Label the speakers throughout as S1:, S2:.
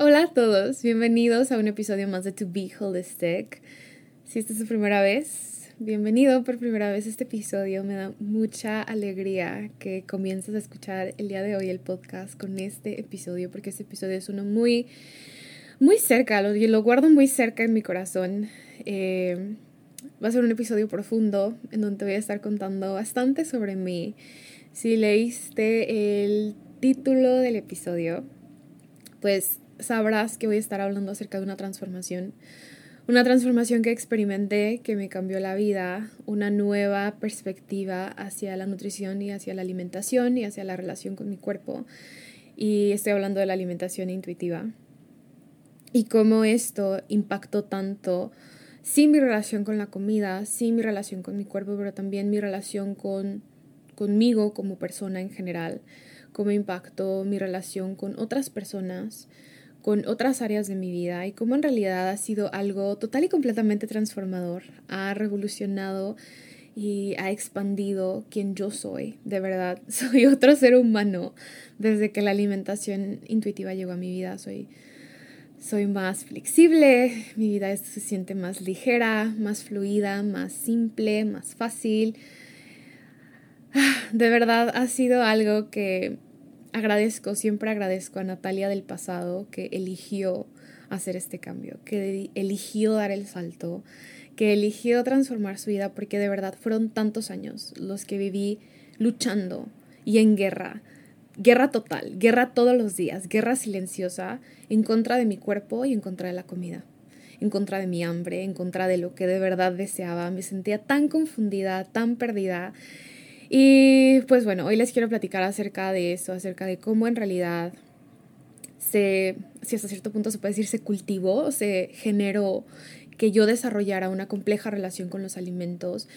S1: Hola a todos, bienvenidos a un episodio más de To Be Holistic. Si esta es tu primera vez, bienvenido por primera vez a este episodio. Me da mucha alegría que comiences a escuchar el día de hoy el podcast con este episodio, porque este episodio es uno muy, muy cerca, lo, lo guardo muy cerca en mi corazón. Eh, va a ser un episodio profundo en donde voy a estar contando bastante sobre mí. Si leíste el título del episodio, pues sabrás que voy a estar hablando acerca de una transformación. Una transformación que experimenté, que me cambió la vida, una nueva perspectiva hacia la nutrición y hacia la alimentación y hacia la relación con mi cuerpo. Y estoy hablando de la alimentación intuitiva. Y cómo esto impactó tanto, sí mi relación con la comida, sí mi relación con mi cuerpo, pero también mi relación con conmigo como persona en general, cómo impactó mi relación con otras personas, con otras áreas de mi vida y cómo en realidad ha sido algo total y completamente transformador, ha revolucionado y ha expandido quien yo soy. De verdad, soy otro ser humano desde que la alimentación intuitiva llegó a mi vida. Soy, soy más flexible, mi vida se siente más ligera, más fluida, más simple, más fácil. Ah, de verdad ha sido algo que agradezco, siempre agradezco a Natalia del pasado que eligió hacer este cambio, que eligió dar el salto, que eligió transformar su vida, porque de verdad fueron tantos años los que viví luchando y en guerra, guerra total, guerra todos los días, guerra silenciosa en contra de mi cuerpo y en contra de la comida, en contra de mi hambre, en contra de lo que de verdad deseaba. Me sentía tan confundida, tan perdida y pues bueno, hoy les quiero platicar acerca de eso, acerca de cómo en realidad se, si hasta cierto punto se puede decir, se cultivó, se generó que yo desarrollara una compleja relación con los alimentos,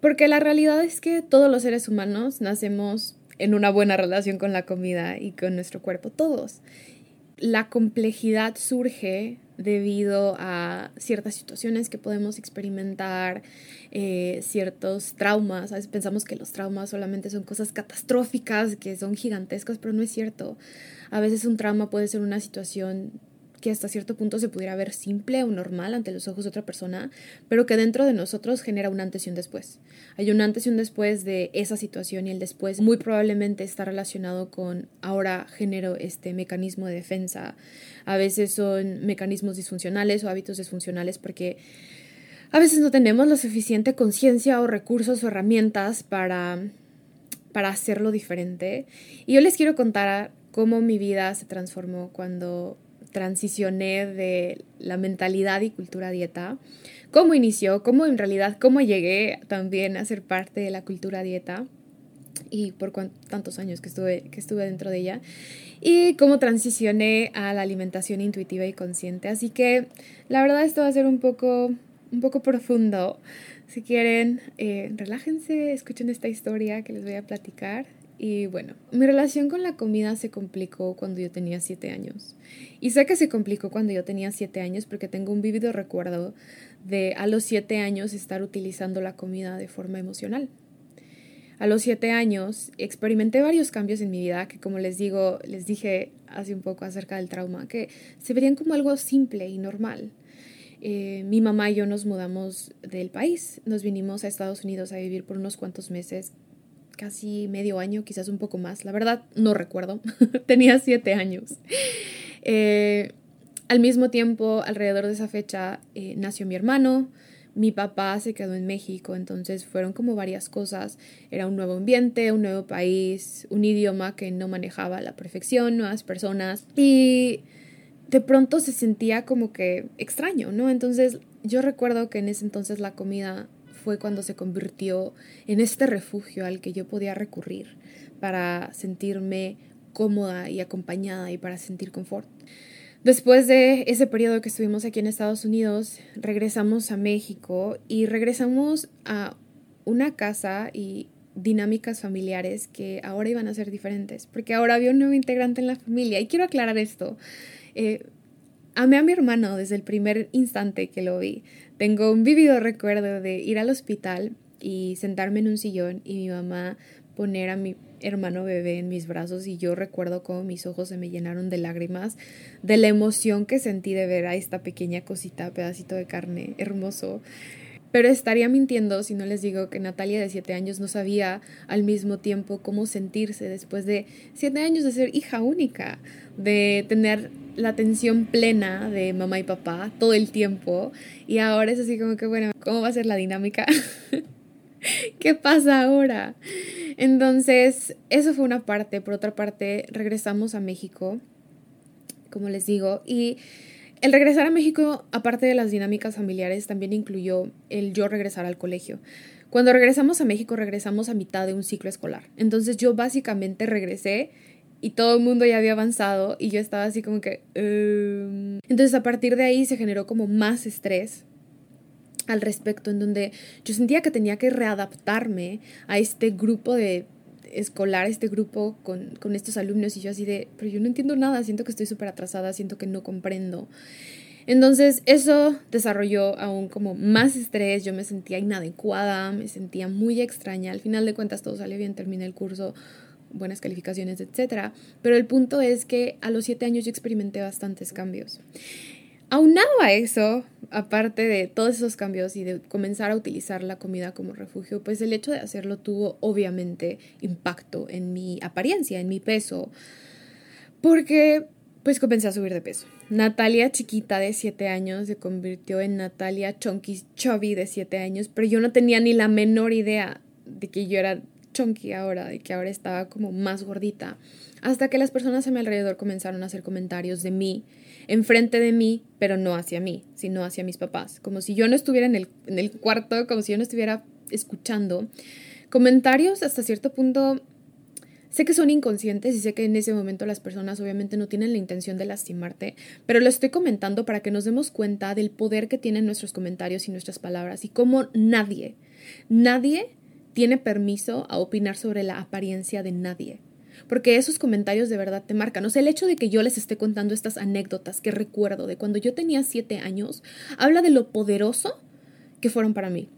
S1: porque la realidad es que todos los seres humanos nacemos en una buena relación con la comida y con nuestro cuerpo, todos. La complejidad surge debido a ciertas situaciones que podemos experimentar, eh, ciertos traumas. A veces pensamos que los traumas solamente son cosas catastróficas, que son gigantescas, pero no es cierto. A veces un trauma puede ser una situación que hasta cierto punto se pudiera ver simple o normal ante los ojos de otra persona, pero que dentro de nosotros genera un antes y un después. Hay un antes y un después de esa situación y el después muy probablemente está relacionado con ahora genero este mecanismo de defensa. A veces son mecanismos disfuncionales o hábitos disfuncionales porque a veces no tenemos la suficiente conciencia o recursos o herramientas para para hacerlo diferente. Y yo les quiero contar cómo mi vida se transformó cuando transicioné de la mentalidad y cultura dieta, cómo inició, cómo en realidad, cómo llegué también a ser parte de la cultura dieta y por tantos años que estuve, que estuve dentro de ella y cómo transicioné a la alimentación intuitiva y consciente. Así que la verdad esto va a ser un poco, un poco profundo. Si quieren, eh, relájense, escuchen esta historia que les voy a platicar y bueno, mi relación con la comida se complicó cuando yo tenía siete años. Y sé que se complicó cuando yo tenía siete años porque tengo un vívido recuerdo de a los siete años estar utilizando la comida de forma emocional. A los siete años experimenté varios cambios en mi vida que como les digo, les dije hace un poco acerca del trauma, que se verían como algo simple y normal. Eh, mi mamá y yo nos mudamos del país, nos vinimos a Estados Unidos a vivir por unos cuantos meses casi medio año, quizás un poco más. La verdad, no recuerdo. Tenía siete años. Eh, al mismo tiempo, alrededor de esa fecha, eh, nació mi hermano. Mi papá se quedó en México, entonces fueron como varias cosas. Era un nuevo ambiente, un nuevo país, un idioma que no manejaba a la perfección, nuevas personas. Y de pronto se sentía como que extraño, ¿no? Entonces yo recuerdo que en ese entonces la comida fue cuando se convirtió en este refugio al que yo podía recurrir para sentirme cómoda y acompañada y para sentir confort. Después de ese periodo que estuvimos aquí en Estados Unidos, regresamos a México y regresamos a una casa y dinámicas familiares que ahora iban a ser diferentes, porque ahora había un nuevo integrante en la familia. Y quiero aclarar esto. Eh, amé a mi hermano desde el primer instante que lo vi. Tengo un vívido recuerdo de ir al hospital y sentarme en un sillón y mi mamá poner a mi hermano bebé en mis brazos y yo recuerdo cómo mis ojos se me llenaron de lágrimas de la emoción que sentí de ver a esta pequeña cosita, pedacito de carne hermoso. Pero estaría mintiendo si no les digo que Natalia de 7 años no sabía al mismo tiempo cómo sentirse después de 7 años de ser hija única, de tener la atención plena de mamá y papá todo el tiempo. Y ahora es así como que, bueno, ¿cómo va a ser la dinámica? ¿Qué pasa ahora? Entonces, eso fue una parte. Por otra parte, regresamos a México, como les digo, y el regresar a México, aparte de las dinámicas familiares, también incluyó el yo regresar al colegio. Cuando regresamos a México, regresamos a mitad de un ciclo escolar. Entonces yo básicamente regresé y todo el mundo ya había avanzado y yo estaba así como que... Em". Entonces a partir de ahí se generó como más estrés al respecto, en donde yo sentía que tenía que readaptarme a este grupo de escolar, este grupo con, con estos alumnos y yo así de, pero yo no entiendo nada, siento que estoy súper atrasada, siento que no comprendo. Entonces eso desarrolló aún como más estrés, yo me sentía inadecuada, me sentía muy extraña, al final de cuentas todo salió bien, terminé el curso, buenas calificaciones, etc. Pero el punto es que a los siete años yo experimenté bastantes cambios. Aunado a eso, aparte de todos esos cambios y de comenzar a utilizar la comida como refugio, pues el hecho de hacerlo tuvo obviamente impacto en mi apariencia, en mi peso, porque pues comencé a subir de peso. Natalia chiquita de 7 años se convirtió en Natalia Chonky Chubby de 7 años, pero yo no tenía ni la menor idea de que yo era chunky ahora, de que ahora estaba como más gordita, hasta que las personas a mi alrededor comenzaron a hacer comentarios de mí enfrente de mí, pero no hacia mí, sino hacia mis papás, como si yo no estuviera en el, en el cuarto, como si yo no estuviera escuchando. Comentarios hasta cierto punto Sé que son inconscientes y sé que en ese momento las personas obviamente no tienen la intención de lastimarte, pero lo estoy comentando para que nos demos cuenta del poder que tienen nuestros comentarios y nuestras palabras y cómo nadie, nadie tiene permiso a opinar sobre la apariencia de nadie porque esos comentarios de verdad te marcan. O sea, el hecho de que yo les esté contando estas anécdotas que recuerdo de cuando yo tenía siete años, habla de lo poderoso que fueron para mí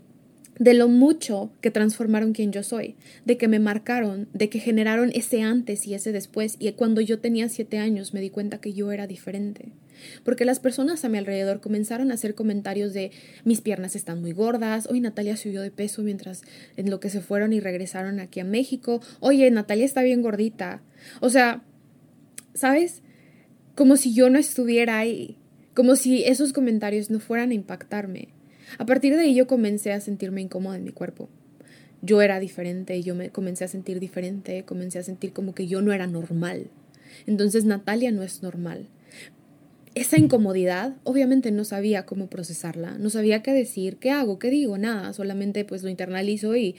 S1: de lo mucho que transformaron quien yo soy, de que me marcaron, de que generaron ese antes y ese después, y cuando yo tenía siete años me di cuenta que yo era diferente. Porque las personas a mi alrededor comenzaron a hacer comentarios de mis piernas están muy gordas, hoy Natalia subió de peso mientras en lo que se fueron y regresaron aquí a México, oye, Natalia está bien gordita. O sea, ¿sabes? Como si yo no estuviera ahí, como si esos comentarios no fueran a impactarme. A partir de ahí yo comencé a sentirme incómoda en mi cuerpo. Yo era diferente, yo me comencé a sentir diferente, comencé a sentir como que yo no era normal. Entonces Natalia no es normal esa incomodidad, obviamente no sabía cómo procesarla, no sabía qué decir, qué hago, qué digo, nada, solamente pues lo internalizo y,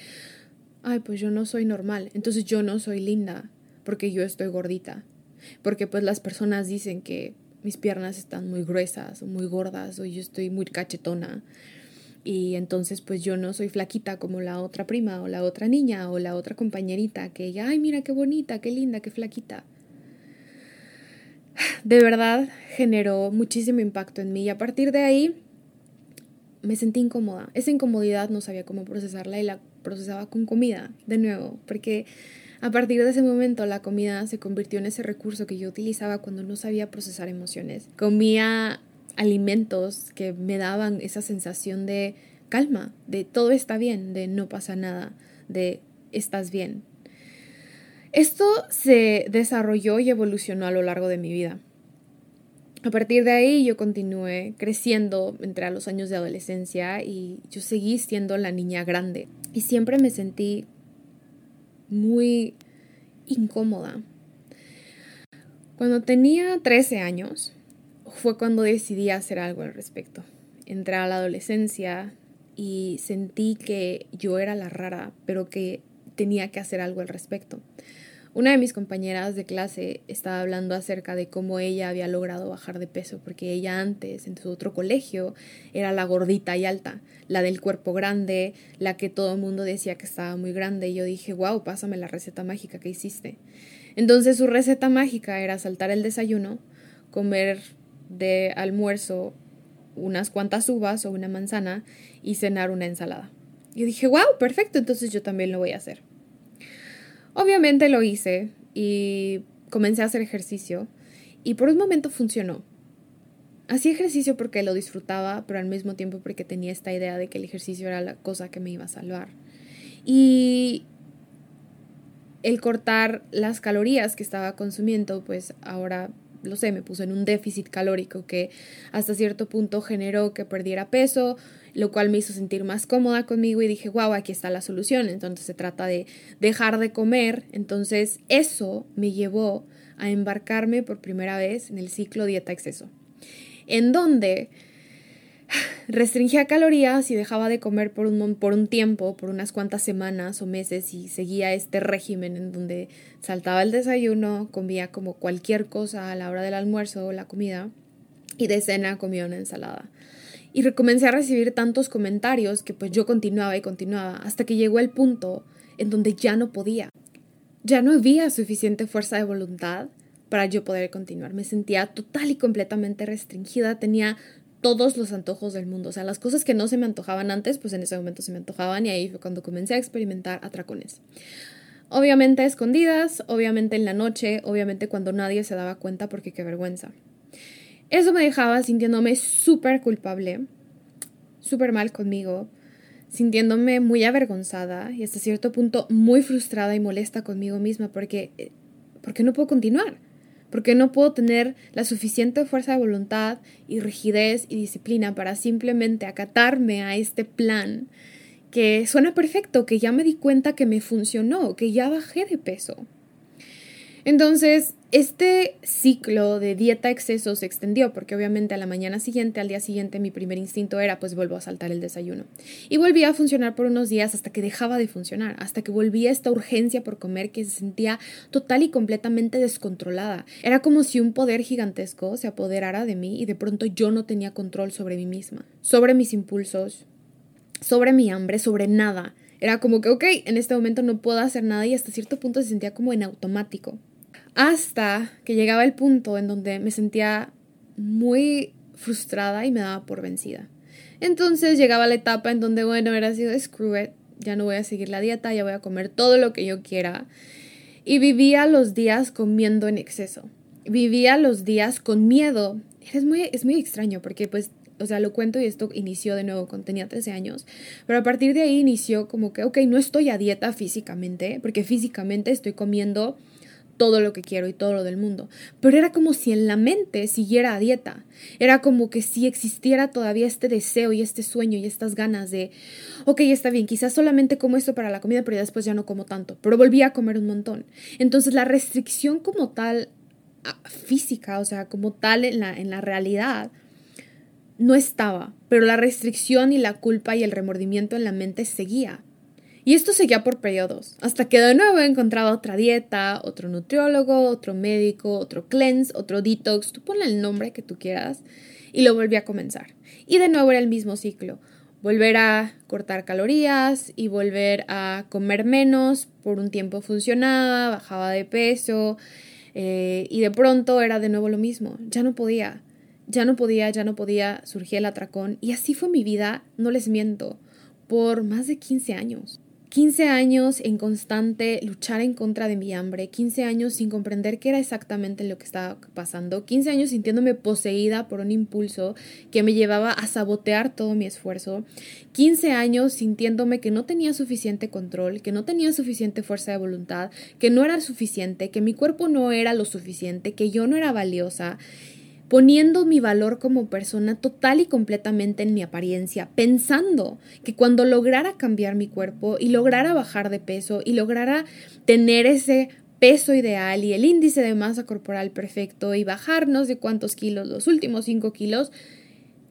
S1: ay, pues yo no soy normal, entonces yo no soy linda, porque yo estoy gordita, porque pues las personas dicen que mis piernas están muy gruesas o muy gordas o yo estoy muy cachetona. Y entonces pues yo no soy flaquita como la otra prima o la otra niña o la otra compañerita que ella, ay, mira qué bonita, qué linda, qué flaquita de verdad generó muchísimo impacto en mí y a partir de ahí me sentí incómoda. Esa incomodidad no sabía cómo procesarla y la procesaba con comida, de nuevo, porque a partir de ese momento la comida se convirtió en ese recurso que yo utilizaba cuando no sabía procesar emociones. Comía alimentos que me daban esa sensación de calma, de todo está bien, de no pasa nada, de estás bien, Esto se desarrolló y evolucionó a lo largo de mi vida. A partir de ahí yo continué creciendo entre los años de adolescencia y yo seguí siendo la niña grande. Y siempre me sentí muy incómoda. Cuando tenía 13 años fue cuando decidí hacer algo al respecto. Entré a la adolescencia y sentí que yo era la rara, pero que tenía que hacer algo al respecto. Una de mis compañeras de clase estaba hablando acerca de cómo ella había logrado bajar de peso, porque ella antes, en su otro colegio, era la gordita y alta, la del cuerpo grande, la que todo el mundo decía que estaba muy grande. Y yo dije, wow, pásame la receta mágica que hiciste. Entonces su receta mágica era saltar el desayuno, comer de almuerzo unas cuantas uvas o una manzana y cenar una ensalada. Y dije, wow, perfecto, entonces yo también lo voy a hacer. Obviamente lo hice y comencé a hacer ejercicio y por un momento funcionó. Hacía ejercicio porque lo disfrutaba, pero al mismo tiempo porque tenía esta idea de que el ejercicio era la cosa que me iba a salvar. Y el cortar las calorías que estaba consumiendo, pues ahora lo sé, me puso en un déficit calórico que hasta cierto punto generó que perdiera peso, lo cual me hizo sentir más cómoda conmigo y dije, wow, aquí está la solución. Entonces se trata de dejar de comer. Entonces eso me llevó a embarcarme por primera vez en el ciclo dieta exceso, en donde restringía calorías y dejaba de comer por un, por un tiempo, por unas cuantas semanas o meses y seguía este régimen en donde saltaba el desayuno, comía como cualquier cosa a la hora del almuerzo o la comida y de cena comía una ensalada. Y comencé a recibir tantos comentarios que pues yo continuaba y continuaba hasta que llegó el punto en donde ya no podía. Ya no había suficiente fuerza de voluntad para yo poder continuar. Me sentía total y completamente restringida, tenía todos los antojos del mundo. O sea, las cosas que no se me antojaban antes, pues en ese momento se me antojaban y ahí fue cuando comencé a experimentar atracones. Obviamente escondidas, obviamente en la noche, obviamente cuando nadie se daba cuenta porque qué vergüenza. Eso me dejaba sintiéndome súper culpable, súper mal conmigo, sintiéndome muy avergonzada y hasta cierto punto muy frustrada y molesta conmigo misma porque, eh, porque no puedo continuar porque no puedo tener la suficiente fuerza de voluntad y rigidez y disciplina para simplemente acatarme a este plan que suena perfecto, que ya me di cuenta que me funcionó, que ya bajé de peso. Entonces, este ciclo de dieta exceso se extendió porque obviamente a la mañana siguiente, al día siguiente, mi primer instinto era pues vuelvo a saltar el desayuno. Y volvía a funcionar por unos días hasta que dejaba de funcionar, hasta que volvía esta urgencia por comer que se sentía total y completamente descontrolada. Era como si un poder gigantesco se apoderara de mí y de pronto yo no tenía control sobre mí misma, sobre mis impulsos, sobre mi hambre, sobre nada. Era como que, ok, en este momento no puedo hacer nada y hasta cierto punto se sentía como en automático. Hasta que llegaba el punto en donde me sentía muy frustrada y me daba por vencida. Entonces llegaba la etapa en donde, bueno, era sido screw it, ya no voy a seguir la dieta, ya voy a comer todo lo que yo quiera. Y vivía los días comiendo en exceso. Vivía los días con miedo. Es muy, es muy extraño porque pues o sea, lo cuento y esto inició de nuevo cuando tenía 13 años, pero a partir de ahí inició como que, ok, no estoy a dieta físicamente, porque físicamente estoy comiendo todo lo que quiero y todo lo del mundo. Pero era como si en la mente siguiera a dieta. Era como que si existiera todavía este deseo y este sueño y estas ganas de, ok, está bien, quizás solamente como esto para la comida, pero después ya no como tanto. Pero volví a comer un montón. Entonces la restricción como tal ah, física, o sea, como tal en la, en la realidad, no estaba, pero la restricción y la culpa y el remordimiento en la mente seguía. Y esto seguía por periodos, hasta que de nuevo encontraba otra dieta, otro nutriólogo, otro médico, otro cleanse, otro detox, tú ponle el nombre que tú quieras, y lo volví a comenzar. Y de nuevo era el mismo ciclo, volver a cortar calorías y volver a comer menos, por un tiempo funcionaba, bajaba de peso, eh, y de pronto era de nuevo lo mismo, ya no podía, ya no podía, ya no podía, surgía el atracón, y así fue mi vida, no les miento, por más de 15 años. 15 años en constante luchar en contra de mi hambre, 15 años sin comprender qué era exactamente lo que estaba pasando, 15 años sintiéndome poseída por un impulso que me llevaba a sabotear todo mi esfuerzo, 15 años sintiéndome que no tenía suficiente control, que no tenía suficiente fuerza de voluntad, que no era suficiente, que mi cuerpo no era lo suficiente, que yo no era valiosa poniendo mi valor como persona total y completamente en mi apariencia, pensando que cuando lograra cambiar mi cuerpo y lograra bajar de peso y lograra tener ese peso ideal y el índice de masa corporal perfecto y bajarnos de cuántos kilos, los últimos cinco kilos,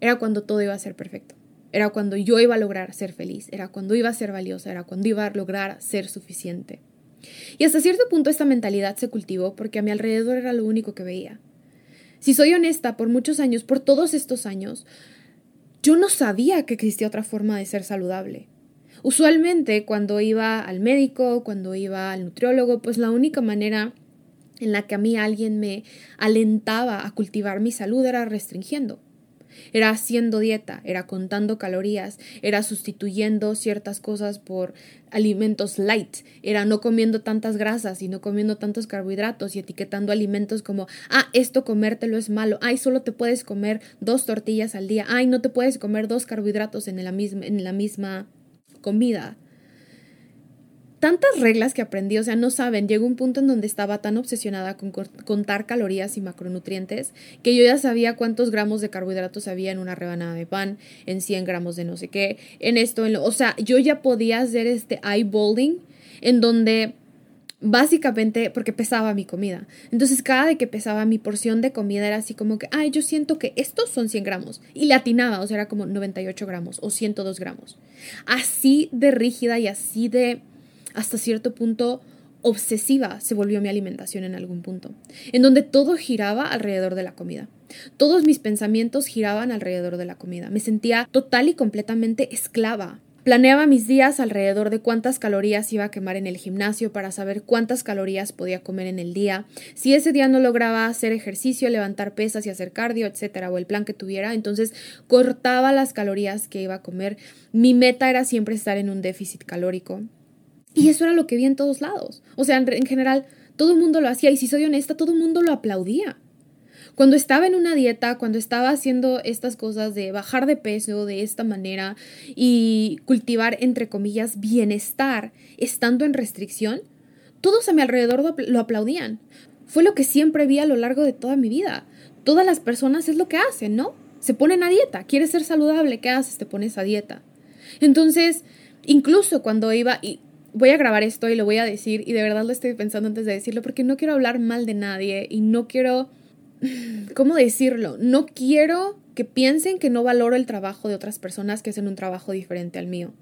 S1: era cuando todo iba a ser perfecto. Era cuando yo iba a lograr ser feliz, era cuando iba a ser valiosa, era cuando iba a lograr ser suficiente. Y hasta cierto punto esta mentalidad se cultivó porque a mi alrededor era lo único que veía. Si soy honesta, por muchos años, por todos estos años, yo no sabía que existía otra forma de ser saludable. Usualmente cuando iba al médico, cuando iba al nutriólogo, pues la única manera en la que a mí alguien me alentaba a cultivar mi salud era restringiendo. Era haciendo dieta, era contando calorías, era sustituyendo ciertas cosas por alimentos light, era no comiendo tantas grasas y no comiendo tantos carbohidratos y etiquetando alimentos como, ah, esto comértelo es malo, ay, solo te puedes comer dos tortillas al día, ay, no te puedes comer dos carbohidratos en la misma, en la misma comida tantas reglas que aprendí, o sea, no saben, llegó un punto en donde estaba tan obsesionada con contar calorías y macronutrientes que yo ya sabía cuántos gramos de carbohidratos había en una rebanada de pan, en 100 gramos de no sé qué, en esto, en lo, o sea, yo ya podía hacer este eyeballing en donde básicamente porque pesaba mi comida. Entonces cada vez que pesaba mi porción de comida era así como que, ay, yo siento que estos son 100 gramos. Y le atinaba, o sea, era como 98 gramos o 102 gramos. Así de rígida y así de hasta cierto punto obsesiva se volvió mi alimentación en algún punto, en donde todo giraba alrededor de la comida. Todos mis pensamientos giraban alrededor de la comida. Me sentía total y completamente esclava. Planeaba mis días alrededor de cuántas calorías iba a quemar en el gimnasio para saber cuántas calorías podía comer en el día. Si ese día no lograba hacer ejercicio, levantar pesas y hacer cardio, etcétera, o el plan que tuviera, entonces cortaba las calorías que iba a comer. Mi meta era siempre estar en un déficit calórico. Y eso era lo que vi en todos lados. O sea, en, general, todo el mundo lo hacía y si soy honesta, todo el mundo lo aplaudía. Cuando estaba en una dieta, cuando estaba haciendo estas cosas de bajar de peso de esta manera y cultivar, entre comillas, bienestar, estando en restricción, todos a mi alrededor lo aplaudían. Fue lo que siempre vi a lo largo de toda mi vida. Todas las personas es lo que hacen, ¿no? Se ponen a dieta. ¿Quieres ser saludable? ¿Qué haces? Te pones a dieta. Entonces, incluso cuando iba, voy a grabar esto y lo voy a decir y de verdad lo estoy pensando antes de decirlo porque no quiero hablar mal de nadie y no quiero, ¿cómo decirlo? No quiero que piensen que no valoro el trabajo de otras personas que hacen un trabajo diferente al mío.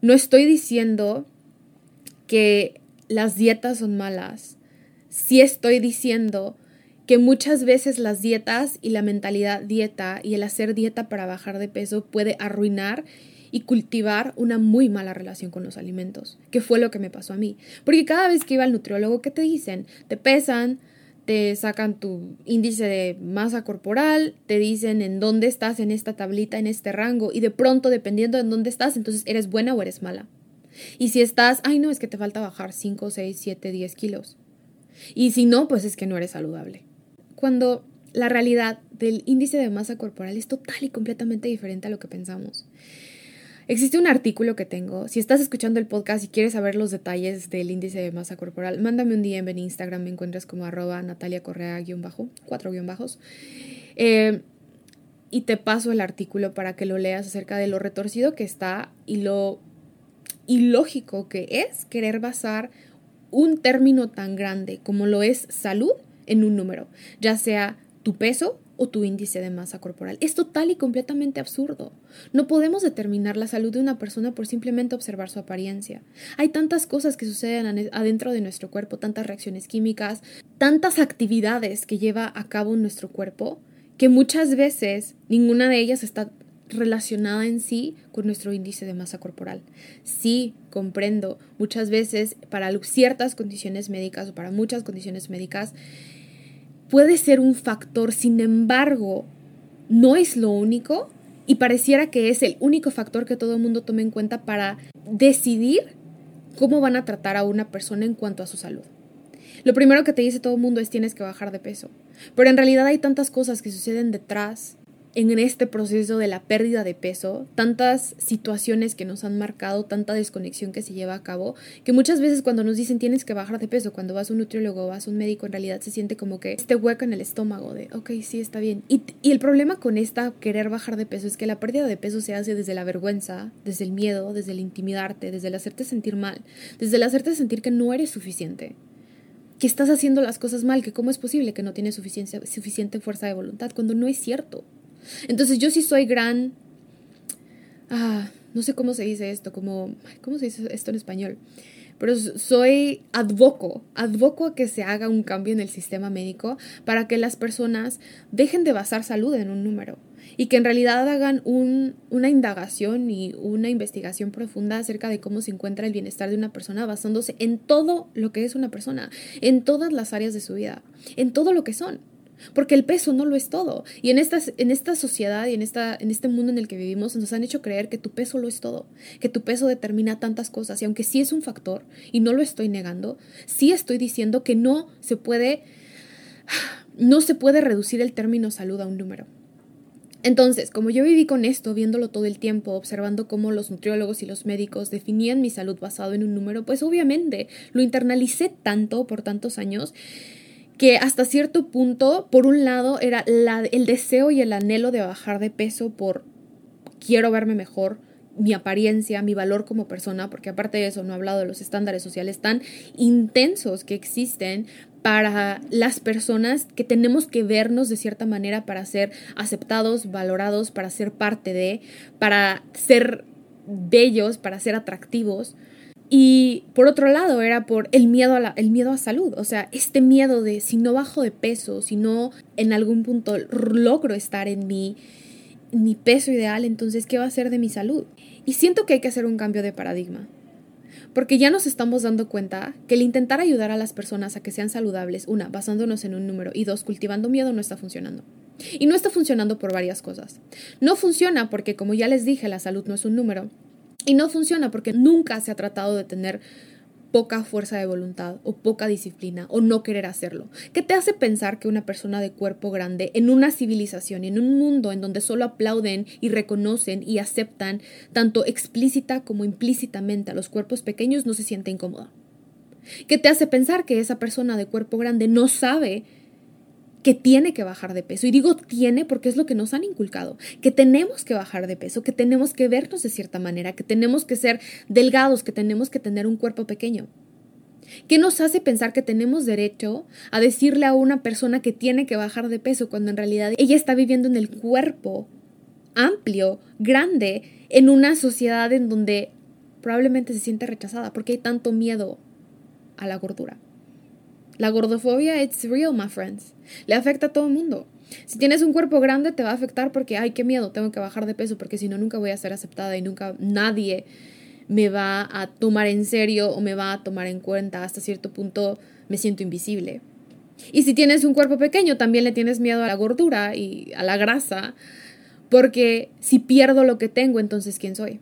S1: No estoy diciendo que las dietas son malas. Sí estoy diciendo que muchas veces las dietas y la mentalidad dieta y el hacer dieta para bajar de peso puede arruinar y cultivar una muy mala relación con los alimentos, que fue lo que me pasó a mí. Porque cada vez que iba al nutriólogo, ¿qué te dicen? Te pesan, te sacan tu índice de masa corporal, te dicen en dónde estás en esta tablita, en este rango, y de pronto, dependiendo de dónde estás, entonces eres buena o eres mala. Y si estás, ay no, es que te falta bajar 5, 6, 7, 10 kilos. Y si no, pues es que no eres saludable. Cuando la realidad del índice de masa corporal es total y completamente diferente a lo que pensamos. Existe un artículo que tengo. Si estás escuchando el podcast y quieres saber los detalles del índice de masa corporal, mándame un DM en Instagram. Me encuentras como arroba Natalia Correa-bajo, cuatro guion bajos. Eh, y te paso el artículo para que lo leas acerca de lo retorcido que está y lo ilógico que es querer basar un término tan grande como lo es salud en un número, ya sea tu peso o tu índice de masa corporal. Es total y completamente absurdo. No podemos determinar la salud de una persona por simplemente observar su apariencia. Hay tantas cosas que suceden adentro de nuestro cuerpo, tantas reacciones químicas, tantas actividades que lleva a cabo nuestro cuerpo, que muchas veces ninguna de ellas está relacionada en sí con nuestro índice de masa corporal. Sí, comprendo, muchas veces para ciertas condiciones médicas o para muchas condiciones médicas, puede ser un factor, sin embargo, no es lo único y pareciera que es el único factor que todo el mundo tome en cuenta para decidir cómo van a tratar a una persona en cuanto a su salud. Lo primero que te dice todo el mundo es tienes que bajar de peso, pero en realidad hay tantas cosas que suceden detrás en este proceso de la pérdida de peso, tantas situaciones que nos han marcado, tanta desconexión que se lleva a cabo, que muchas veces cuando nos dicen tienes que bajar de peso, cuando vas a un nutriólogo vas a un médico, en realidad se siente como que este hueco en el estómago de, ok, sí, está bien. Y, y el problema con esta querer bajar de peso es que la pérdida de peso se hace desde la vergüenza, desde el miedo, desde el intimidarte, desde el hacerte sentir mal, desde el hacerte sentir que no eres suficiente que estás haciendo las cosas mal, que cómo es posible que no tienes suficiente fuerza de voluntad, cuando no es cierto. Entonces yo sí soy gran... Ah, no sé cómo se dice esto, como... ¿Cómo se dice esto en español? Pero soy advoco, advoco a que se haga un cambio en el sistema médico para que las personas dejen de basar salud en un número y que en realidad hagan un, una indagación y una investigación profunda acerca de cómo se encuentra el bienestar de una persona basándose en todo lo que es una persona, en todas las áreas de su vida, en todo lo que son. Porque el peso no lo es todo. Y en esta, en esta sociedad y en, esta, en este mundo en el que vivimos nos han hecho creer que tu peso lo es todo, que tu peso determina tantas cosas. Y aunque sí es un factor, y no lo estoy negando, sí estoy diciendo que no se puede, no se puede reducir el término salud a un número. Entonces, como yo viví con esto, viéndolo todo el tiempo, observando cómo los nutriólogos y los médicos definían mi salud basado en un número, pues obviamente lo internalicé tanto por tantos años que hasta cierto punto, por un lado, era el deseo y el anhelo de bajar de peso por quiero verme mejor, mi apariencia, mi valor como persona, porque aparte de eso no he hablado de los estándares sociales tan intensos que existen para las personas que tenemos que vernos de cierta manera para ser aceptados, valorados, para ser parte de, para ser bellos, para ser atractivos. Y por otro lado era por el miedo a la, el miedo a salud, o sea, este miedo de si no bajo de peso, si no en algún punto logro estar en mi, mi peso ideal, entonces ¿qué va a hacer de mi salud? Y siento que hay que hacer un cambio de paradigma. Porque ya nos estamos dando cuenta que el intentar ayudar a las personas a que sean saludables, una, basándonos en un número y dos, cultivando miedo no está funcionando. Y no está funcionando por varias cosas. No funciona porque, como ya les dije, la salud no es un número. Y no funciona porque nunca se ha tratado de tener poca fuerza de voluntad o poca disciplina o no querer hacerlo. ¿Qué te hace pensar que una persona de cuerpo grande en una civilización en un mundo en donde solo aplauden y reconocen y aceptan tanto explícita como implícitamente a los cuerpos pequeños no se siente incómoda? ¿Qué te hace pensar que esa persona de cuerpo grande no sabe que tiene que bajar de peso. Y digo tiene porque es lo que nos han inculcado, que tenemos que bajar de peso, que tenemos que vernos de cierta manera, que tenemos que ser delgados, que tenemos que tener un cuerpo pequeño. ¿Qué nos hace pensar que tenemos derecho a decirle a una persona que tiene que bajar de peso cuando en realidad ella está viviendo en el cuerpo amplio, grande, en una sociedad en donde probablemente se siente rechazada porque hay tanto miedo a la gordura? La gordofobia, it's real, my friends. Le afecta a todo el mundo. Si tienes un cuerpo grande, te va a afectar porque, ay, qué miedo, tengo que bajar de peso porque si no, nunca voy a ser aceptada y nunca nadie me va a tomar en serio o me va a tomar en cuenta. Hasta cierto punto me siento invisible. Y si tienes un cuerpo pequeño, también le tienes miedo a la gordura y a la grasa, porque si pierdo lo que tengo, entonces ¿quién soy?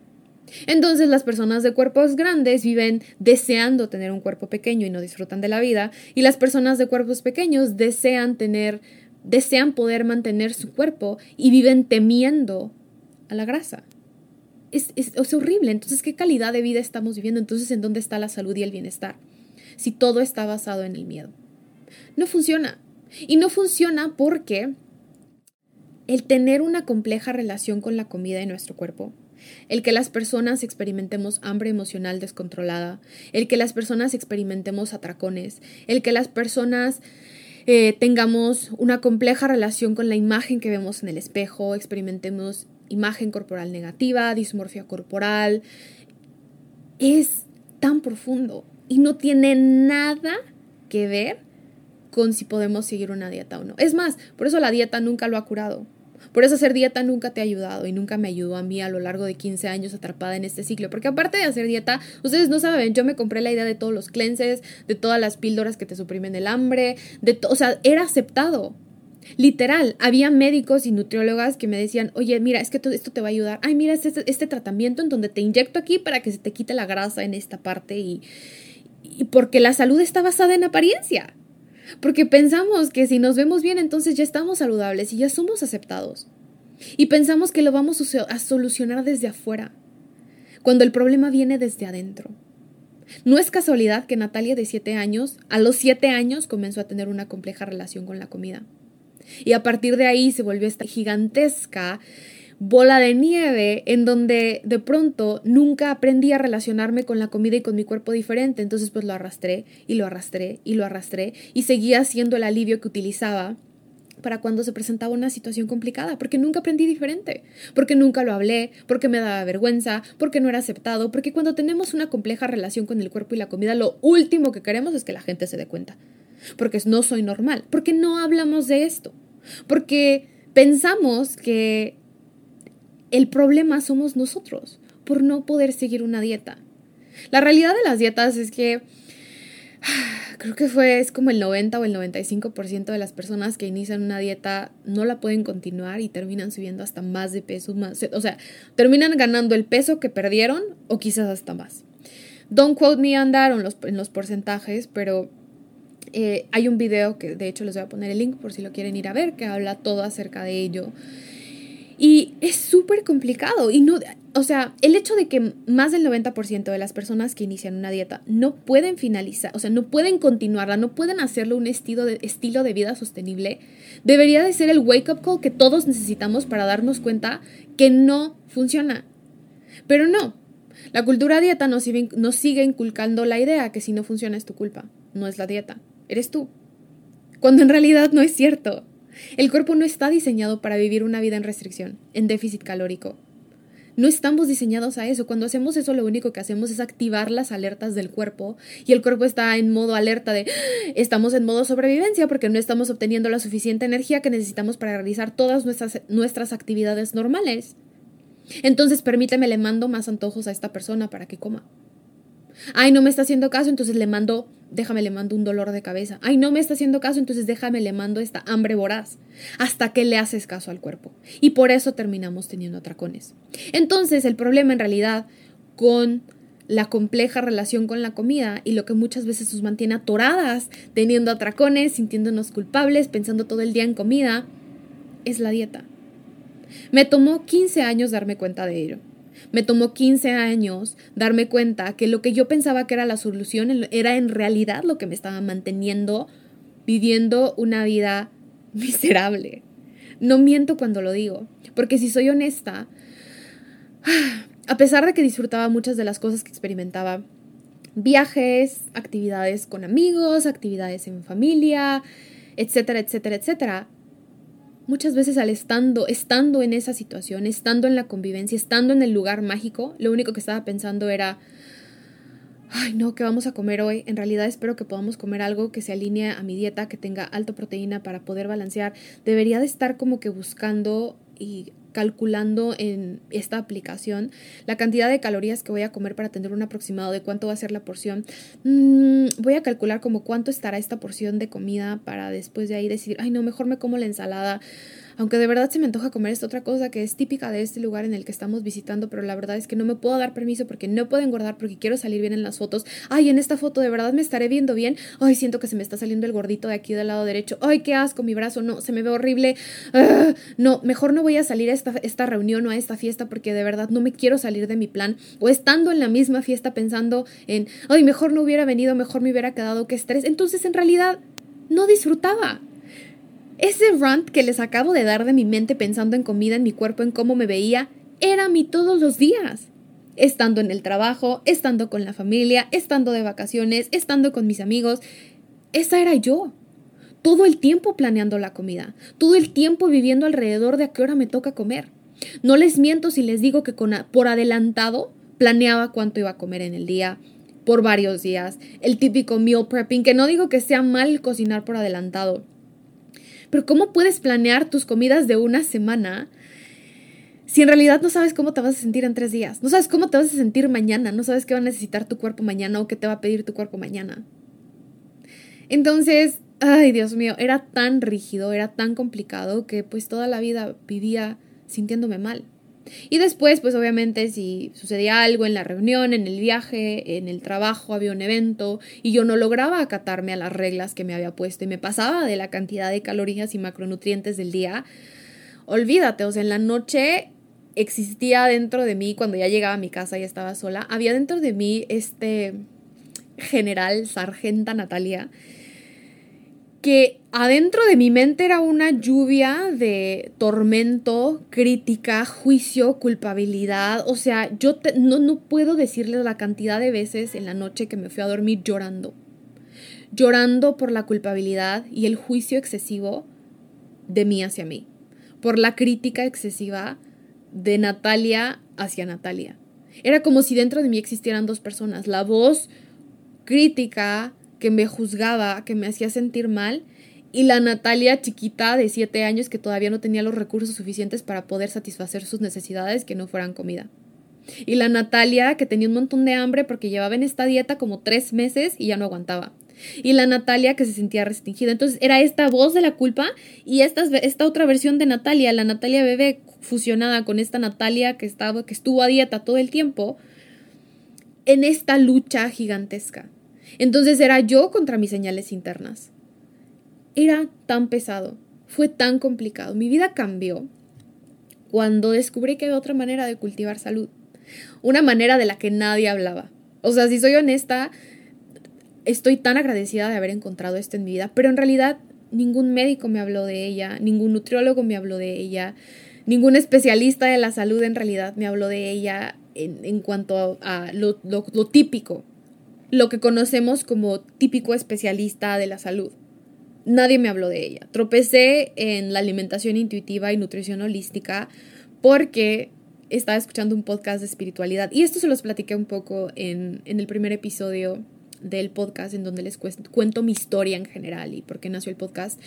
S1: Entonces las personas de cuerpos grandes viven deseando tener un cuerpo pequeño y no disfrutan de la vida, y las personas de cuerpos pequeños desean tener, desean poder mantener su cuerpo y viven temiendo a la grasa. Es, es, es horrible. Entonces, ¿qué calidad de vida estamos viviendo? Entonces, ¿en dónde está la salud y el bienestar? Si todo está basado en el miedo. No funciona. Y no funciona porque el tener una compleja relación con la comida y nuestro cuerpo el que las personas experimentemos hambre emocional descontrolada, el que las personas experimentemos atracones, el que las personas eh, tengamos una compleja relación con la imagen que vemos en el espejo, experimentemos imagen corporal negativa, dismorfia corporal, es tan profundo y no tiene nada que ver con si podemos seguir una dieta o no. Es más, por eso la dieta nunca lo ha curado. Por eso hacer dieta nunca te ha ayudado y nunca me ayudó a mí a lo largo de 15 años atrapada en este ciclo. Porque aparte de hacer dieta, ustedes no saben, yo me compré la idea de todos los cleanses, de todas las píldoras que te suprimen el hambre, de o sea, era aceptado. Literal, había médicos y nutriólogas que me decían, oye, mira, es que esto te va a ayudar. Ay, mira, este, este tratamiento en donde te inyecto aquí para que se te quite la grasa en esta parte y, y porque la salud está basada en apariencia. Porque pensamos que si nos vemos bien, entonces ya estamos saludables y ya somos aceptados. Y pensamos que lo vamos a solucionar desde afuera, cuando el problema viene desde adentro. No es casualidad que Natalia de 7 años, a los 7 años, comenzó a tener una compleja relación con la comida. Y a partir de ahí se volvió esta gigantesca bola de nieve en donde de pronto nunca aprendí a relacionarme con la comida y con mi cuerpo diferente. Entonces pues lo arrastré y lo arrastré y lo arrastré y seguía siendo el alivio que utilizaba para cuando se presentaba una situación complicada, porque nunca aprendí diferente, porque nunca lo hablé, porque me daba vergüenza, porque no era aceptado, porque cuando tenemos una compleja relación con el cuerpo y la comida, lo último que queremos es que la gente se dé cuenta, porque no soy normal, porque no hablamos de esto, porque pensamos que el problema somos nosotros por no poder seguir una dieta. La realidad de las dietas es que creo que fue, es como el 90 o el 95% de las personas que inician una dieta no la pueden continuar y terminan subiendo hasta más de peso, o sea, terminan ganando el peso que perdieron o quizás hasta más. Don't quote me on that en los, en los porcentajes, pero eh, hay un video que de hecho les voy a poner el link por si lo quieren ir a ver, que habla todo acerca de ello. Y es súper complicado. Y no, o sea, el hecho de que más del 90% de las personas que inician una dieta no pueden finalizar, o sea, no pueden continuarla, no pueden hacerlo un estilo de, estilo de vida sostenible, debería de ser el wake-up call que todos necesitamos para darnos cuenta que no funciona. Pero no. La cultura dieta nos nos sigue inculcando la idea que si no funciona es tu culpa, no es la dieta, eres tú. Cuando en realidad no es cierto. El cuerpo no está diseñado para vivir una vida en restricción, en déficit calórico. No estamos diseñados a eso. Cuando hacemos eso, lo único que hacemos es activar las alertas del cuerpo y el cuerpo está en modo alerta de estamos en modo sobrevivencia porque no estamos obteniendo la suficiente energía que necesitamos para realizar todas nuestras, nuestras actividades normales. Entonces, permíteme, le mando más antojos a esta persona para que coma. Ay, no me está haciendo caso, entonces le mando, déjame, le mando un dolor de cabeza. Ay, no me está haciendo caso, entonces déjame, le mando esta hambre voraz. Hasta que le haces caso al cuerpo. Y por eso terminamos teniendo atracones. Entonces, el problema en realidad con la compleja relación con la comida y lo que muchas veces nos mantiene atoradas, teniendo atracones, sintiéndonos culpables, pensando todo el día en comida, es la dieta. Me tomó 15 años darme cuenta de ello. Me tomó 15 años darme cuenta que lo que yo pensaba que era la solución era en realidad lo que me estaba manteniendo viviendo una vida miserable. No miento cuando lo digo, porque si soy honesta, a pesar de que disfrutaba muchas de las cosas que experimentaba, viajes, actividades con amigos, actividades en familia, etcétera, etcétera, etcétera, muchas veces al estando, estando en esa situación, estando en la convivencia, estando en el lugar mágico, lo único que estaba pensando era, ay no, ¿qué vamos a comer hoy? En realidad espero que podamos comer algo que se alinee a mi dieta, que tenga alta proteína para poder balancear. Debería de estar como que buscando y calculando en esta aplicación la cantidad de calorías que voy a comer para tener un aproximado de cuánto va a ser la porción. Mm, voy a calcular como cuánto estará esta porción de comida para después de ahí decir, ay no, mejor me como la ensalada aunque de verdad se me antoja comer esta otra cosa que es típica de este lugar en el que estamos visitando, pero la verdad es que no me puedo dar permiso porque no puedo engordar porque quiero salir bien en las fotos. Ay, en esta foto de verdad me estaré viendo bien. Ay, siento que se me está saliendo el gordito de aquí del lado derecho. Ay, qué asco, mi brazo, no, se me ve horrible. No, mejor no voy a salir a esta, esta reunión o a esta fiesta porque de verdad no me quiero salir de mi plan. O estando en la misma fiesta pensando en, ay, mejor no hubiera venido, mejor me hubiera quedado, que estrés. Entonces, en realidad, no disfrutaba. Ese rant que les acabo de dar de mi mente pensando en comida, en mi cuerpo, en cómo me veía, era mi todos los días. Estando en el trabajo, estando con la familia, estando de vacaciones, estando con mis amigos. Esa era yo. Todo el tiempo planeando la comida, todo el tiempo viviendo alrededor de a qué hora me toca comer. No les miento si les digo que por adelantado planeaba cuánto iba a comer en el día, por varios días, el típico meal prepping, que no digo que sea mal cocinar por adelantado, pero ¿cómo puedes planear tus comidas de una semana si en realidad no sabes cómo te vas a sentir en tres días? No sabes cómo te vas a sentir mañana, no sabes qué va a necesitar tu cuerpo mañana o qué te va a pedir tu cuerpo mañana. Entonces, ay Dios mío, era tan rígido, era tan complicado que pues toda la vida vivía sintiéndome mal. Y después, pues obviamente, si sucedía algo en la reunión, en el viaje, en el trabajo, había un evento y yo no lograba acatarme a las reglas que me había puesto y me pasaba de la cantidad de calorías y macronutrientes del día, olvídate, o sea, en la noche existía dentro de mí, cuando ya llegaba a mi casa y estaba sola, había dentro de mí este general, sargenta Natalia, que adentro de mi mente era una lluvia de tormento, crítica, juicio, culpabilidad. O sea, yo no, no puedo decirles la cantidad de veces en la noche que me fui a dormir llorando. Llorando por la culpabilidad y el juicio excesivo de mí hacia mí. Por la crítica excesiva de Natalia hacia Natalia. Era como si dentro de mí existieran dos personas. La voz crítica que me juzgaba, que me hacía sentir mal, y la Natalia chiquita de 7 años que todavía no tenía los recursos suficientes para poder satisfacer sus necesidades que no fueran comida. Y la Natalia que tenía un montón de hambre porque llevaba en esta dieta como tres meses y ya no aguantaba. Y la Natalia que se sentía restringida. Entonces era esta voz de la culpa y esta, esta otra versión de Natalia, la Natalia bebé fusionada con esta Natalia que, estaba, que estuvo a dieta todo el tiempo, en esta lucha gigantesca. Entonces era yo contra mis señales internas. Era tan pesado, fue tan complicado. Mi vida cambió cuando descubrí que había otra manera de cultivar salud. Una manera de la que nadie hablaba. O sea, si soy honesta, estoy tan agradecida de haber encontrado esto en mi vida, pero en realidad ningún médico me habló de ella, ningún nutriólogo me habló de ella, ningún especialista de la salud en realidad me habló de ella en, cuanto a, lo, lo típico lo que conocemos como típico especialista de la salud. Nadie me habló de ella. Tropecé en la alimentación intuitiva y nutrición holística porque estaba escuchando un podcast de espiritualidad. Y esto se los platiqué un poco en, en el primer episodio del podcast, en donde les cuento mi historia en general y por qué nació el podcast.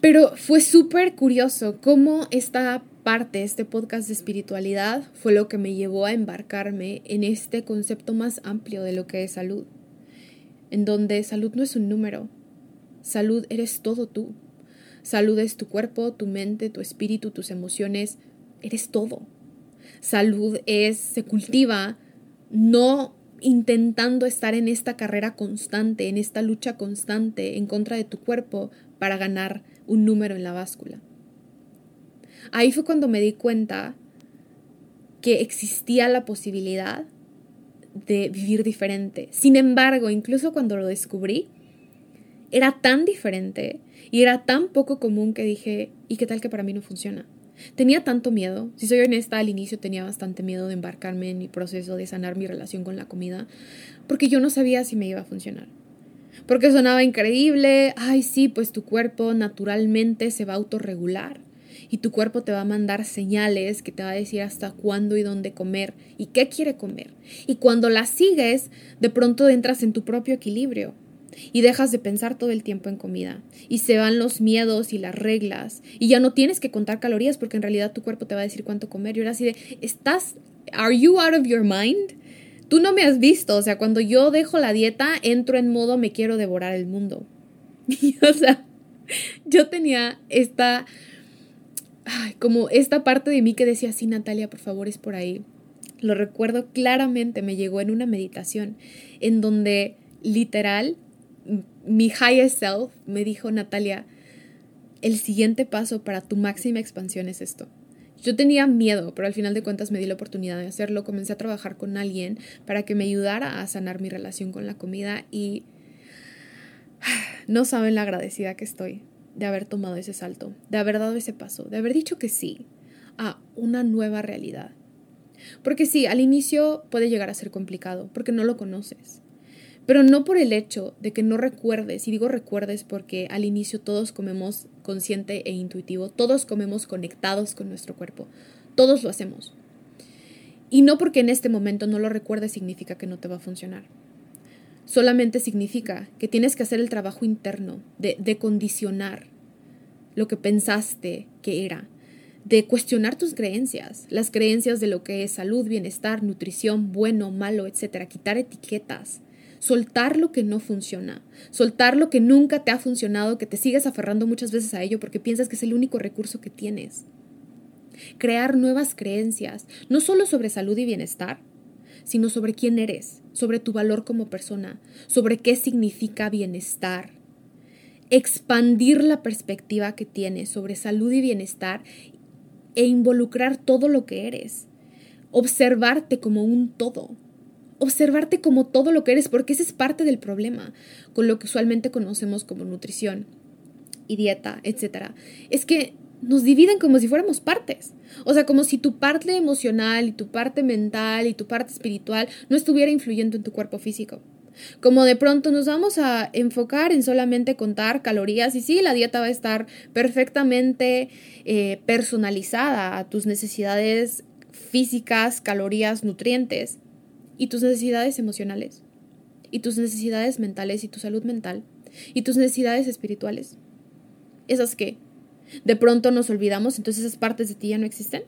S1: Pero fue súper curioso cómo esta parte, este podcast de espiritualidad, fue lo que me llevó a embarcarme en este concepto más amplio de lo que es salud, en donde salud no es un número, salud eres todo tú. Salud es tu cuerpo, tu mente, tu espíritu, tus emociones, eres todo. Salud es, se cultiva no intentando estar en esta carrera constante, en esta lucha constante en contra de tu cuerpo para ganar un número en la báscula. Ahí fue cuando me di cuenta que existía la posibilidad de vivir diferente. Sin embargo, incluso cuando lo descubrí, era tan diferente y era tan poco común que dije, ¿y qué tal que para mí no funciona? Tenía tanto miedo, si soy honesta, al inicio tenía bastante miedo de embarcarme en mi proceso de sanar mi relación con la comida, porque yo no sabía si me iba a funcionar porque sonaba increíble, ay sí, pues tu cuerpo naturalmente se va a autorregular y tu cuerpo te va a mandar señales que te va a decir hasta cuándo y dónde comer y qué quiere comer. Y cuando las sigues, de pronto entras en tu propio equilibrio y dejas de pensar todo el tiempo en comida y se van los miedos y las reglas y ya no tienes que contar calorías porque en realidad tu cuerpo te va a decir cuánto comer y ahora así de, ¿estás, are you out of your mind? Tú no me has visto, o sea, cuando yo dejo la dieta, entro en modo me quiero devorar el mundo. o sea, yo tenía esta, como esta parte de mí que decía, sí, Natalia, por favor, es por ahí. Lo recuerdo claramente, me llegó en una meditación en donde literal mi higher self me dijo, Natalia, el siguiente paso para tu máxima expansión es esto. Yo tenía miedo, pero al final de cuentas me di la oportunidad de hacerlo. Comencé a trabajar con alguien para que me ayudara a sanar mi relación con la comida y no saben la agradecida que estoy de haber tomado ese salto, de haber dado ese paso, de haber dicho que sí a una nueva realidad. Porque sí, al inicio puede llegar a ser complicado, porque no lo conoces pero no por el hecho de que no recuerdes, y digo recuerdes porque al inicio todos comemos consciente e intuitivo, todos comemos conectados con nuestro cuerpo, todos lo hacemos. Y no porque en este momento no lo recuerdes significa que no te va a funcionar. Solamente significa que tienes que hacer el trabajo interno de, de condicionar lo que pensaste que era, de cuestionar tus creencias, las creencias de lo que es salud, bienestar, nutrición, bueno, malo, etcétera, quitar etiquetas soltar lo que no funciona, soltar lo que nunca te ha funcionado, que te sigues aferrando muchas veces a ello porque piensas que es el único recurso que tienes. Crear nuevas creencias, no solo sobre salud y bienestar, sino sobre quién eres, sobre tu valor como persona, sobre qué significa bienestar. Expandir la perspectiva que tienes sobre salud y bienestar e involucrar todo lo que eres. Observarte como un todo, observarte como todo lo que eres, porque ese es parte del problema con lo que usualmente conocemos como nutrición y dieta, etc. Es que nos dividen como si fuéramos partes. O sea, como si tu parte emocional y tu parte mental y tu parte espiritual no estuviera influyendo en tu cuerpo físico. Como de pronto nos vamos a enfocar en solamente contar calorías y sí, la dieta va a estar perfectamente eh, personalizada a tus necesidades físicas, calorías, nutrientes y tus necesidades emocionales, y tus necesidades mentales y tu salud mental, y tus necesidades espirituales. ¿Esas qué? ¿De pronto nos olvidamos, entonces esas partes de ti ya no existen?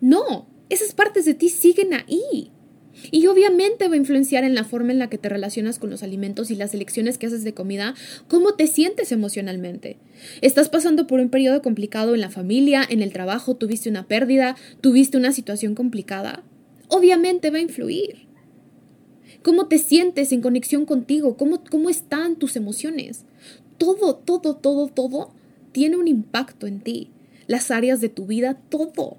S1: No, esas partes de ti siguen ahí. Y obviamente va a influenciar en la forma en la que te relacionas con los alimentos y las elecciones que haces de comida, cómo te sientes emocionalmente. Estás pasando por un periodo complicado en la familia, en el trabajo, tuviste una pérdida, tuviste una situación complicada obviamente va a influir. ¿Cómo te sientes en conexión contigo? ¿Cómo, ¿Cómo están tus emociones? Todo, todo, todo, todo tiene un impacto en ti. Las áreas de tu vida, todo.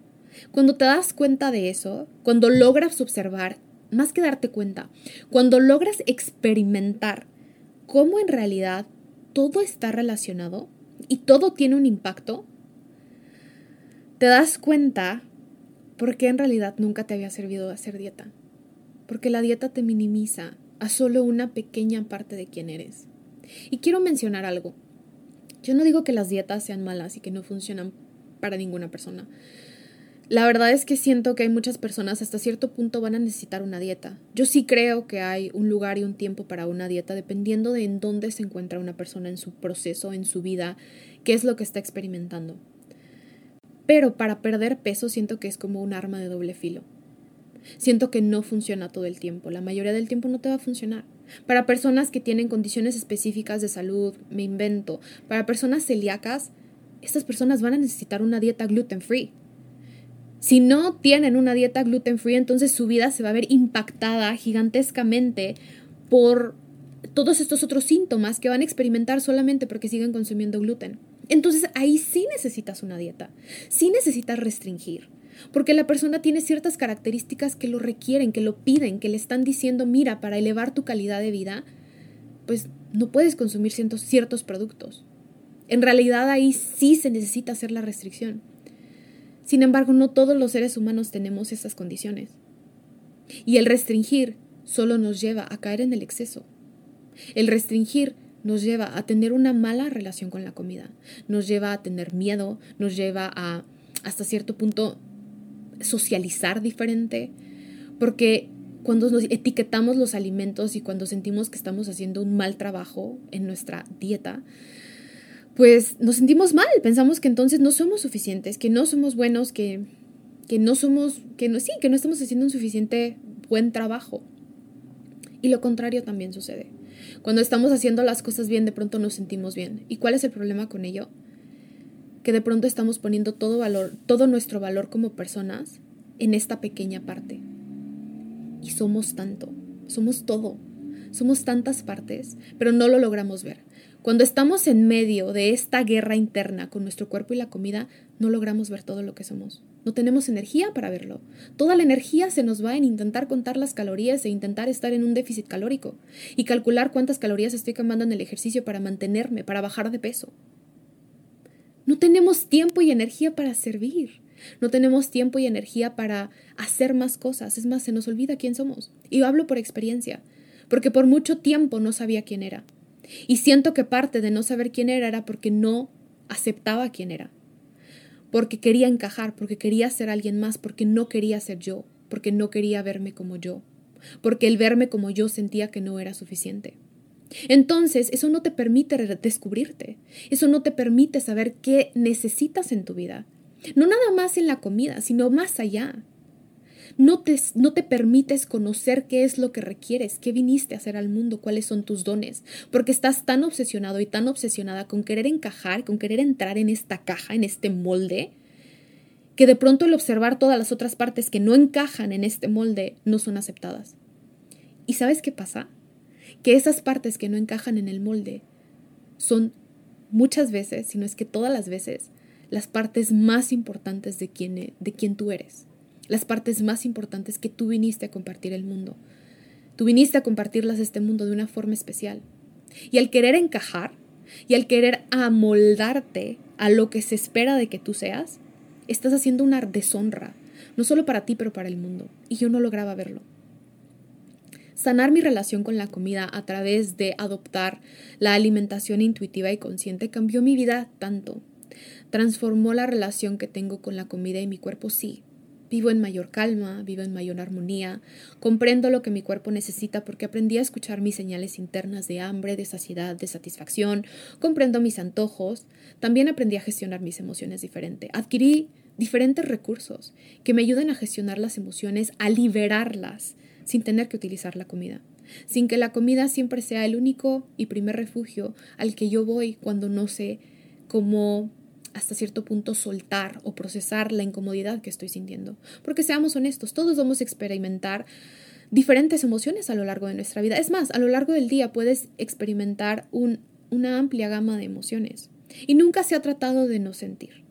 S1: Cuando te das cuenta de eso, cuando logras observar, más que darte cuenta, cuando logras experimentar cómo en realidad todo está relacionado y todo tiene un impacto, te das cuenta ¿Por qué en realidad nunca te había servido hacer dieta? Porque la dieta te minimiza a solo una pequeña parte de quién eres. Y quiero mencionar algo. Yo no digo que las dietas sean malas y que no funcionan para ninguna persona. La verdad es que siento que hay muchas personas hasta cierto punto van a necesitar una dieta. Yo sí creo que hay un lugar y un tiempo para una dieta dependiendo de en dónde se encuentra una persona en su proceso, en su vida, qué es lo que está experimentando. Pero para perder peso siento que es como un arma de doble filo. Siento que no funciona todo el tiempo. La mayoría del tiempo no te va a funcionar. Para personas que tienen condiciones específicas de salud, me invento. Para personas celíacas, estas personas van a necesitar una dieta gluten free. Si no tienen una dieta gluten free, entonces su vida se va a ver impactada gigantescamente por todos estos otros síntomas que van a experimentar solamente porque siguen consumiendo gluten. Entonces ahí sí necesitas una dieta, sí necesitas restringir, porque la persona tiene ciertas características que lo requieren, que lo piden, que le están diciendo, mira, para elevar tu calidad de vida, pues no puedes consumir ciertos, ciertos productos. En realidad ahí sí se necesita hacer la restricción. Sin embargo, no todos los seres humanos tenemos esas condiciones. Y el restringir solo nos lleva a caer en el exceso. El restringir nos lleva a tener una mala relación con la comida, nos lleva a tener miedo, nos lleva a hasta cierto punto socializar diferente, porque cuando nos etiquetamos los alimentos y cuando sentimos que estamos haciendo un mal trabajo en nuestra dieta, pues nos sentimos mal, pensamos que entonces no somos suficientes, que no somos buenos, que, que no somos, que no, sí, que no estamos haciendo un suficiente buen trabajo. Y lo contrario también sucede. Cuando estamos haciendo las cosas bien, de pronto nos sentimos bien. ¿Y cuál es el problema con ello? Que de pronto estamos poniendo todo valor, todo nuestro valor como personas en esta pequeña parte. Y somos tanto, somos todo, somos tantas partes, pero no lo logramos ver. Cuando estamos en medio de esta guerra interna con nuestro cuerpo y la comida, no logramos ver todo lo que somos. No tenemos energía para verlo. Toda la energía se nos va en intentar contar las calorías e intentar estar en un déficit calórico y calcular cuántas calorías estoy quemando en el ejercicio para mantenerme, para bajar de peso. No tenemos tiempo y energía para servir. No tenemos tiempo y energía para hacer más cosas. Es más, se nos olvida quién somos. Y yo hablo por experiencia, porque por mucho tiempo no sabía quién era. Y siento que parte de no saber quién era era porque no aceptaba quién era porque quería encajar, porque quería ser alguien más, porque no quería ser yo, porque no quería verme como yo, porque el verme como yo sentía que no era suficiente. Entonces, eso no te permite descubrirte, eso no te permite saber qué necesitas en tu vida, no nada más en la comida, sino más allá. no te, no te permites conocer qué es lo que requieres, qué viniste a hacer al mundo, cuáles son tus dones, porque estás tan obsesionado y tan obsesionada con querer encajar, con querer entrar en esta caja, en este molde, que de pronto el observar todas las otras partes que no encajan en este molde no son aceptadas. ¿Y sabes qué pasa? Que esas partes que no encajan en el molde son muchas veces, si no es que todas las veces, las partes más importantes de quién, e, de quién tú eres las partes más importantes que tú viniste a compartir el mundo. Tú viniste a compartirlas este mundo de una forma especial. Y al querer encajar y al querer amoldarte a lo que se espera de que tú seas, estás haciendo una deshonra, no solo para ti, pero para el mundo. Y yo no lograba verlo. Sanar mi relación con la comida a través de adoptar la alimentación intuitiva y consciente cambió mi vida tanto. Transformó la relación que tengo con la comida y mi cuerpo, sí, Vivo en mayor calma, vivo en mayor armonía, comprendo lo que mi cuerpo necesita porque aprendí a escuchar mis señales internas de hambre, de saciedad, de satisfacción, comprendo mis antojos, también aprendí a gestionar mis emociones diferente. Adquirí diferentes recursos que me ayudan a gestionar las emociones, a liberarlas, sin tener que utilizar la comida, sin que la comida siempre sea el único y primer refugio al que yo voy cuando no sé cómo hasta cierto punto soltar o procesar la incomodidad que estoy sintiendo. Porque seamos honestos, todos vamos a experimentar diferentes emociones a lo largo de nuestra vida. Es más, a lo largo del día puedes experimentar una amplia gama de emociones. Y nunca se ha tratado de no sentir.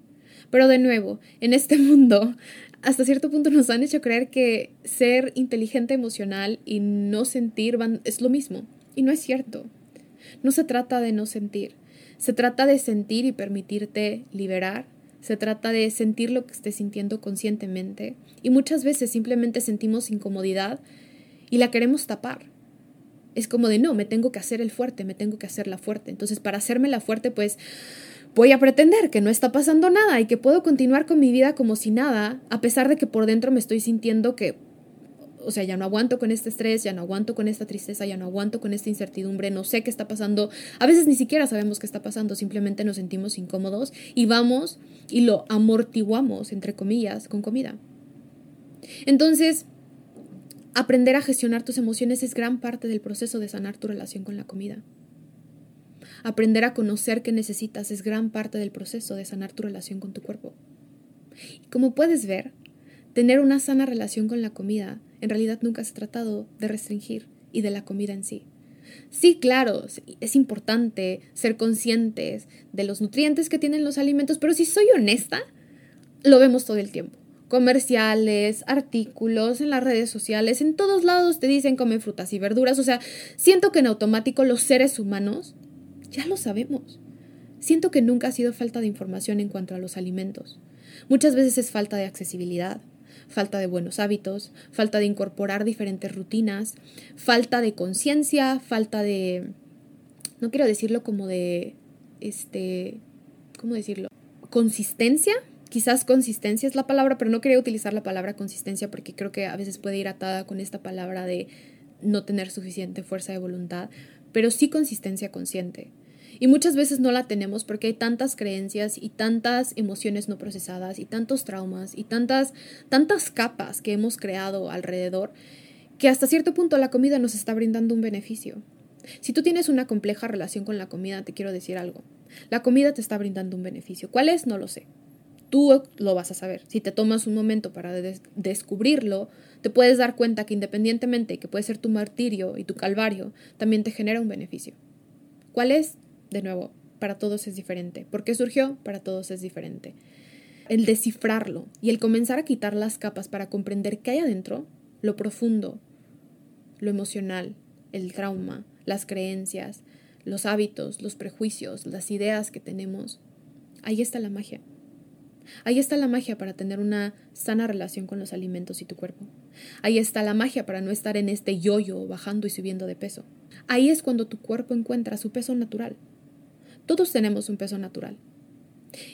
S1: Pero de nuevo, en este mundo, hasta cierto punto nos han hecho creer que ser inteligente emocional y no sentir es lo mismo. Y no es cierto. No se trata de no sentir. Se trata de sentir y permitirte liberar. Se trata de sentir lo que estés sintiendo conscientemente. Y muchas veces simplemente sentimos incomodidad y la queremos tapar. Es como de no, me tengo que hacer el fuerte, me tengo que hacer la fuerte. Entonces, para hacerme la fuerte, pues voy a pretender que no está pasando nada y que puedo continuar con mi vida como si nada, a pesar de que por dentro me estoy sintiendo que o sea, ya no aguanto con este estrés, ya no aguanto con esta tristeza, ya no aguanto con esta incertidumbre, no sé qué está pasando. A veces ni siquiera sabemos qué está pasando, simplemente nos sentimos incómodos y vamos y lo amortiguamos, entre comillas, con comida. Entonces, aprender a gestionar tus emociones es gran parte del proceso de sanar tu relación con la comida. Aprender a conocer qué necesitas es gran parte del proceso de sanar tu relación con tu cuerpo. Y como puedes ver, tener una sana relación con la comida en realidad nunca se ha tratado de restringir y de la comida en sí. Sí, claro, es importante ser conscientes de los nutrientes que tienen los alimentos, pero si soy honesta, lo vemos todo el tiempo. Comerciales, artículos, en las redes sociales, en todos lados te dicen come frutas y verduras. O sea, siento que en automático los seres humanos ya lo sabemos. Siento que nunca ha sido falta de información en cuanto a los alimentos. Muchas veces es falta de accesibilidad, falta de buenos hábitos, falta de incorporar diferentes rutinas, falta de conciencia, falta de, no quiero decirlo como de, este, ¿cómo decirlo? Consistencia. Quizás consistencia es la palabra, pero no quería utilizar la palabra consistencia porque creo que a veces puede ir atada con esta palabra de no tener suficiente fuerza de voluntad, pero sí consistencia consciente. Y muchas veces no la tenemos porque hay tantas creencias y tantas emociones no procesadas y tantos traumas y tantas, tantas capas que hemos creado alrededor que hasta cierto punto la comida nos está brindando un beneficio. Si tú tienes una compleja relación con la comida, te quiero decir algo. La comida te está brindando un beneficio. ¿Cuál es? No lo sé. Tú lo vas a saber. Si te tomas un momento para descubrirlo, te puedes dar cuenta que independientemente que puede ser tu martirio y tu calvario, también te genera un beneficio. ¿Cuál es? De nuevo, para todos es diferente. ¿Por qué surgió? Para todos es diferente. El descifrarlo y el comenzar a quitar las capas para comprender qué hay adentro, lo profundo, lo emocional, el trauma, las creencias, los hábitos, los prejuicios, las ideas que tenemos, ahí está la magia. Ahí está la magia para tener una sana relación con los alimentos y tu cuerpo. Ahí está la magia para no estar en este yoyo bajando y subiendo de peso. Ahí es cuando tu cuerpo encuentra su peso natural, todos tenemos un peso natural.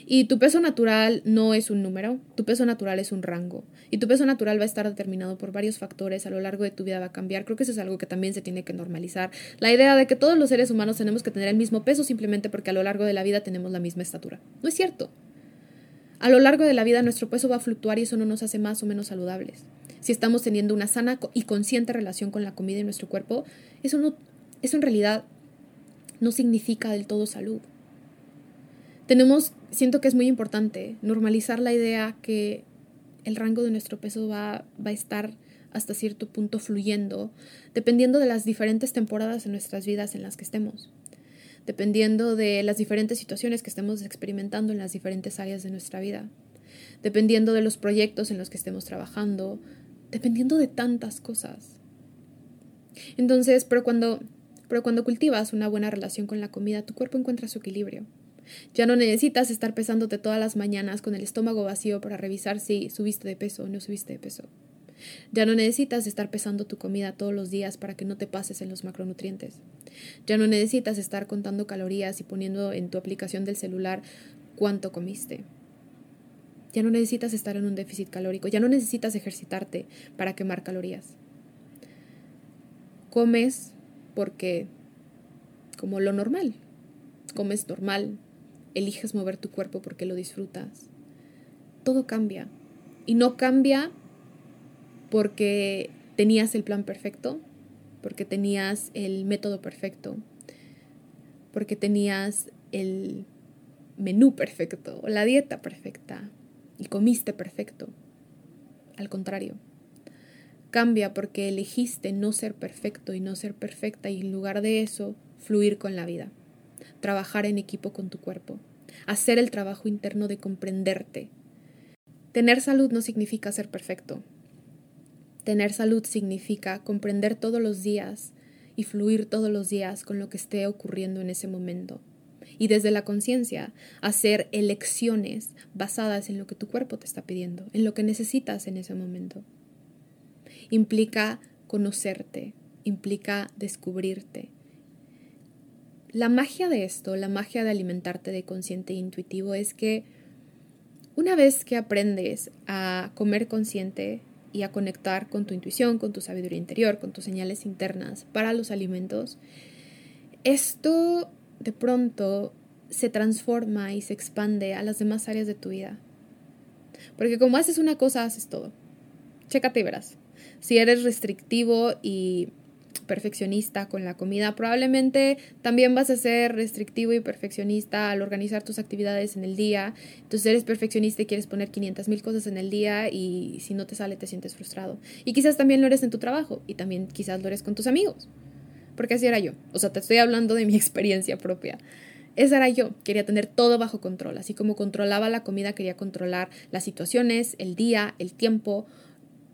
S1: Y tu peso natural no es un número, tu peso natural es un rango. Y tu peso natural va a estar determinado por varios factores, a lo largo de tu vida va a cambiar. Creo que eso es algo que también se tiene que normalizar. La idea de que todos los seres humanos tenemos que tener el mismo peso simplemente porque a lo largo de la vida tenemos la misma estatura. No es cierto. A lo largo de la vida nuestro peso va a fluctuar y eso no nos hace más o menos saludables. si estamos teniendo una sana y consciente relación con la comida y nuestro cuerpo, eso, no, eso en realidad no significa del todo salud. Tenemos, siento que es muy importante normalizar la idea que el rango de nuestro peso va, va a estar hasta cierto punto fluyendo, dependiendo de las diferentes temporadas en nuestras vidas en las que estemos, dependiendo de las diferentes situaciones que estemos experimentando en las diferentes áreas de nuestra vida, dependiendo de los proyectos en los que estemos trabajando, dependiendo de tantas cosas. Entonces, pero cuando, pero cuando cultivas una buena relación con la comida, tu cuerpo encuentra su equilibrio. Ya no necesitas estar pesándote todas las mañanas con el estómago vacío para revisar si subiste de peso o no subiste de peso. Ya no necesitas estar pesando tu comida todos los días para que no te pases en los macronutrientes. Ya no necesitas estar contando calorías y poniendo en tu aplicación del celular cuánto comiste. Ya no necesitas estar en un déficit calórico, ya no necesitas ejercitarte para quemar calorías. Comes porque, como lo normal, comes normal, eliges mover tu cuerpo porque lo disfrutas. Todo cambia. Y no cambia porque tenías el plan perfecto, porque tenías el método perfecto, porque tenías el menú perfecto la dieta perfecta y comiste perfecto. Al contrario, cambia porque elegiste no ser perfecto y no ser perfecta y en lugar de eso, fluir con la vida, trabajar en equipo con tu cuerpo, hacer el trabajo interno de comprenderte. Tener salud no significa ser perfecto, Tener salud significa comprender todos los días y fluir todos los días con lo que esté ocurriendo en ese momento. Y desde la conciencia, hacer elecciones basadas en lo que tu cuerpo te está pidiendo, en lo que necesitas en ese momento. Implica conocerte, implica descubrirte. La magia de esto, la magia de alimentarte de consciente e intuitivo es que una vez que aprendes a comer consciente, y a conectar con tu intuición, con tu sabiduría interior, con tus señales internas para los alimentos, esto de pronto se transforma y se expande a las demás áreas de tu vida. Porque como haces una cosa, haces todo. Chécate y verás. Si eres restrictivo y perfeccionista con la comida, probablemente también vas a ser restrictivo y perfeccionista al organizar tus actividades en el día. Entonces eres perfeccionista y quieres poner 500 mil cosas en el día y si no te sale te sientes frustrado. Y quizás también lo eres en tu trabajo y también quizás lo eres con tus amigos. Porque así era yo. O sea, te estoy hablando de mi experiencia propia. Esa era yo, quería tener todo bajo control, así como controlaba la comida, quería controlar las situaciones, el día, el tiempo,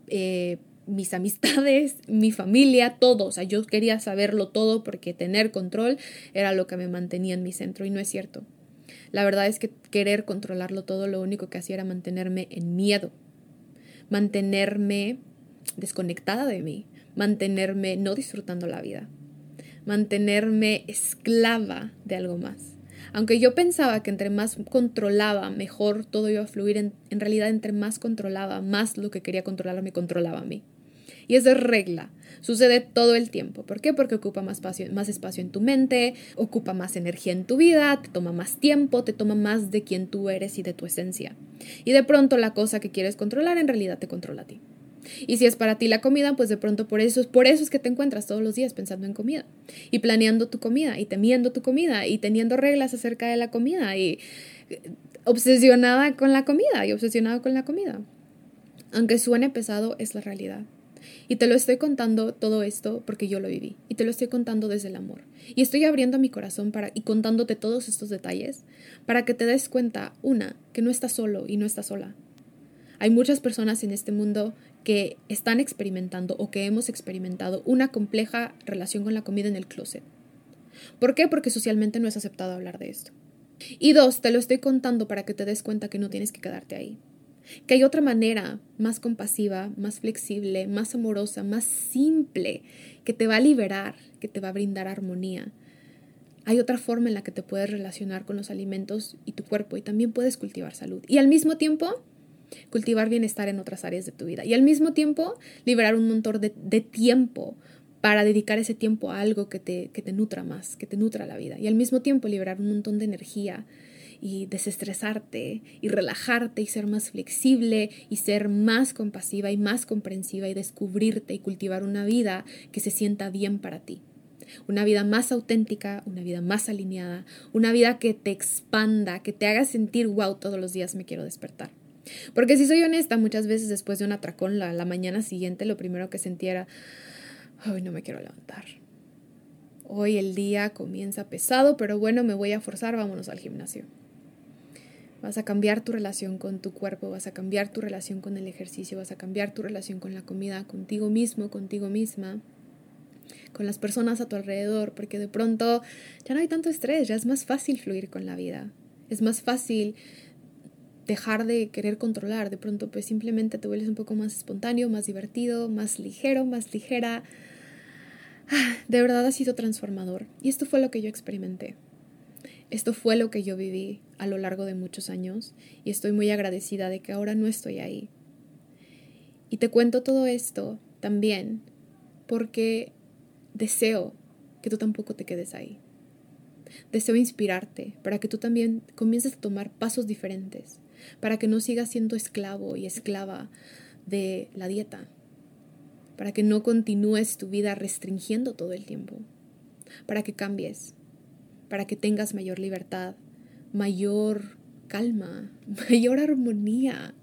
S1: eh, mis amistades, mi familia, todo. O sea, yo quería saberlo todo porque tener control era lo que me mantenía en mi centro y no es cierto. La verdad es que querer controlarlo todo lo único que hacía era mantenerme en miedo, mantenerme desconectada de mí, mantenerme no disfrutando la vida, mantenerme esclava de algo más. Aunque yo pensaba que entre más controlaba, mejor todo iba a fluir, en, realidad entre más controlaba, más lo que quería controlar me controlaba a mí. Y es de regla. Sucede todo el tiempo. ¿Por qué? Porque ocupa más espacio, más espacio en tu mente, ocupa más energía en tu vida, te toma más tiempo, te toma más de quien tú eres y de tu esencia. Y de pronto la cosa que quieres controlar en realidad te controla a ti. Y si es para ti la comida, pues de pronto por eso, por eso es que te encuentras todos los días pensando en comida y planeando tu comida y temiendo tu comida y teniendo reglas acerca de la comida y eh, obsesionada con la comida y obsesionado con la comida. Aunque suene pesado, es la realidad. Y te lo estoy contando todo esto porque yo lo viví. Y te lo estoy contando desde el amor. Y estoy abriendo mi corazón para, y contándote todos estos detalles para que te des cuenta, una, que no estás solo y no estás sola. Hay muchas personas en este mundo que están experimentando o que hemos experimentado una compleja relación con la comida en el closet. ¿Por qué? Porque socialmente no es aceptado hablar de esto. Y dos, te lo estoy contando para que te des cuenta que no tienes que quedarte ahí que hay otra manera más compasiva, más flexible, más amorosa, más simple, que te va a liberar, que te va a brindar armonía. Hay otra forma en la que te puedes relacionar con los alimentos y tu cuerpo y también puedes cultivar salud. Y al mismo tiempo, cultivar bienestar en otras áreas de tu vida. Y al mismo tiempo, liberar un montón de, tiempo para dedicar ese tiempo a algo que te, que te nutra más, que te nutra la vida. Y al mismo tiempo, liberar un montón de energía y desestresarte y relajarte y ser más flexible y ser más compasiva y más comprensiva y descubrirte y cultivar una vida que se sienta bien para ti. Una vida más auténtica, una vida más alineada, una vida que te expanda, que te haga sentir, wow, todos los días me quiero despertar. Porque si soy honesta, muchas veces después de un atracón la, mañana siguiente lo primero que sentía era, ay, no me quiero levantar Hoy el día comienza pesado, pero bueno, me voy a forzar, vámonos al gimnasio. Vas a cambiar tu relación con tu cuerpo, vas a cambiar tu relación con el ejercicio, vas a cambiar tu relación con la comida, contigo mismo, contigo misma, con las personas a tu alrededor, porque de pronto ya no hay tanto estrés, ya es más fácil fluir con la vida. Es más fácil dejar de querer controlar, de pronto pues simplemente te vuelves un poco más espontáneo, más divertido, más ligero, más ligera, de verdad ha sido transformador. Y esto fue lo que yo experimenté. Esto fue lo que yo viví a lo largo de muchos años y estoy muy agradecida de que ahora no estoy ahí. Y te cuento todo esto también porque deseo que tú tampoco te quedes ahí. Deseo inspirarte para que tú también comiences a tomar pasos diferentes, para que no sigas siendo esclavo y esclava de la dieta, para que no continúes tu vida restringiendo todo el tiempo, para que cambies, para que tengas mayor libertad, mayor calma, mayor armonía.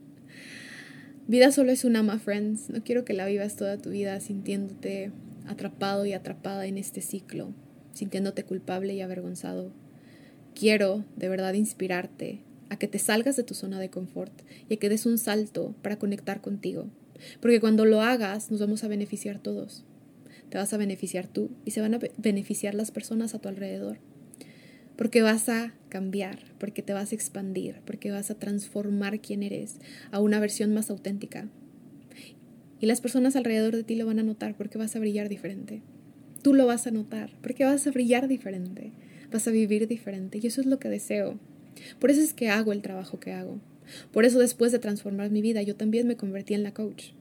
S1: Vida solo es una, my friends. No quiero que la vivas toda tu vida sintiéndote atrapado y atrapada en este ciclo, sintiéndote culpable y avergonzado. Quiero de verdad inspirarte a que te salgas de tu zona de confort y a que des un salto para conectar contigo, porque cuando lo hagas, nos vamos a beneficiar todos. Te vas a beneficiar tú y se van a beneficiar las personas a tu alrededor. Porque vas a cambiar, porque te vas a expandir, porque vas a transformar quién eres a una versión más auténtica. Y las personas alrededor de ti lo van a notar porque vas a brillar diferente. Tú lo vas a notar porque vas a brillar diferente, vas a vivir diferente. Y eso es lo que deseo. Por eso es que hago el trabajo que hago. Por eso después de transformar mi vida, yo también me convertí en la coach.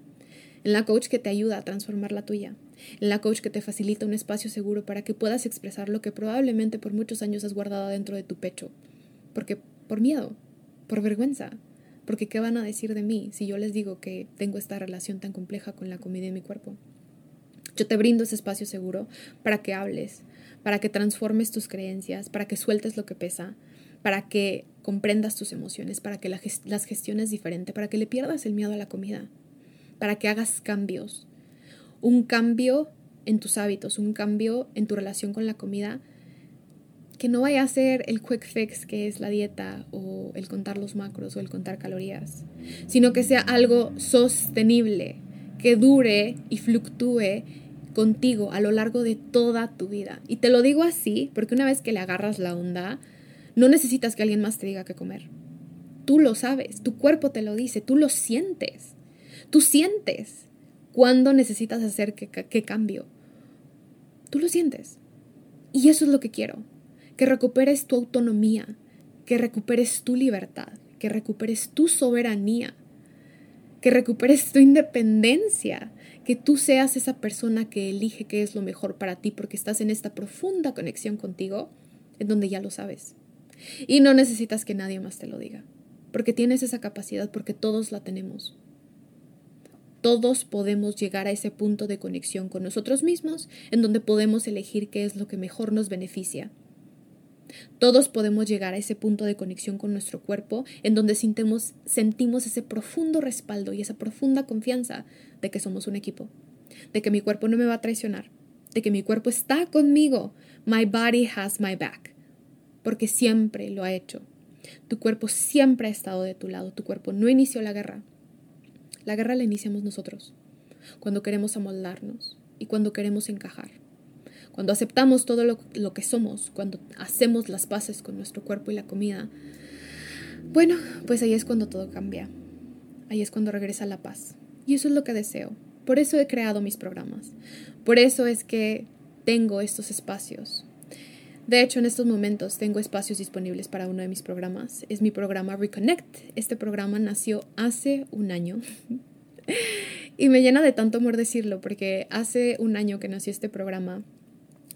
S1: En la coach que te ayuda a transformar la tuya. En la coach que te facilita un espacio seguro para que puedas expresar lo que probablemente por muchos años has guardado dentro de tu pecho. Porque por miedo, por vergüenza, porque ¿qué van a decir de mí si yo les digo que tengo esta relación tan compleja con la comida y mi cuerpo? Yo te brindo ese espacio seguro para que hables, para que transformes tus creencias, para que sueltes lo que pesa, para que comprendas tus emociones, para que las gestiones diferente, para que le pierdas el miedo a la comida, para que hagas cambios. Un cambio en tus hábitos, un cambio en tu relación con la comida, que no vaya a ser el quick fix que es la dieta o el contar los macros o el contar calorías, sino que sea algo sostenible, que dure y fluctúe contigo a lo largo de toda tu vida. Y te lo digo así porque una vez que le agarras la onda, no necesitas que alguien más te diga qué comer. Tú lo sabes, tu cuerpo te lo dice, tú lo sientes. Tú sientes cuándo necesitas hacer qué, cambio. Tú lo sientes. Y eso es lo que quiero, que recuperes tu autonomía, que recuperes tu libertad, que recuperes tu soberanía, que recuperes tu independencia, que tú seas esa persona que elige qué es lo mejor para ti porque estás en esta profunda conexión contigo, en donde ya lo sabes. Y no necesitas que nadie más te lo diga, porque tienes esa capacidad, porque todos la tenemos. Todos podemos llegar a ese punto de conexión con nosotros mismos, en donde podemos elegir qué es lo que mejor nos beneficia. Todos podemos llegar a ese punto de conexión con nuestro cuerpo, en donde sentimos, sentimos ese profundo respaldo y esa profunda confianza de que somos un equipo, de que mi cuerpo no me va a traicionar, de que mi cuerpo está conmigo. My body has my back porque siempre lo ha hecho. Tu cuerpo siempre ha estado de tu lado, tu cuerpo no inició la guerra. La guerra la iniciamos nosotros, cuando queremos amoldarnos y cuando queremos encajar. Cuando aceptamos todo lo, lo que somos, cuando hacemos las paces con nuestro cuerpo y la comida, bueno, pues ahí es cuando todo cambia. Ahí es cuando regresa la paz. Y eso es lo que deseo. Por eso he creado mis programas. Por eso es que tengo estos espacios de hecho, en estos momentos tengo espacios disponibles para uno de mis programas. Es mi programa Reconnect. Este programa nació hace un año. y me llena de tanto amor decirlo, porque hace un año que nació este programa,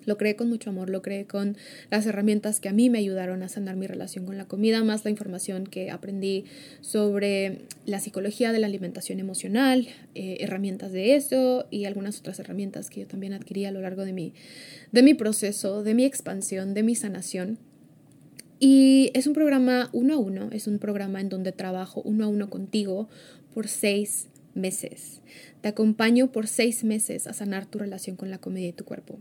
S1: Lo creé con mucho amor, lo creé con las herramientas que a mí me ayudaron a sanar mi relación con la comida, más la información que aprendí sobre la psicología de la alimentación emocional, eh, herramientas de eso y algunas otras herramientas que yo también adquirí a lo largo de mi, de mi proceso, de mi expansión, de mi sanación. Y es un programa uno a uno, es un programa en donde trabajo uno a uno contigo por seis meses. Te acompaño por seis meses a sanar tu relación con la comida y tu cuerpo.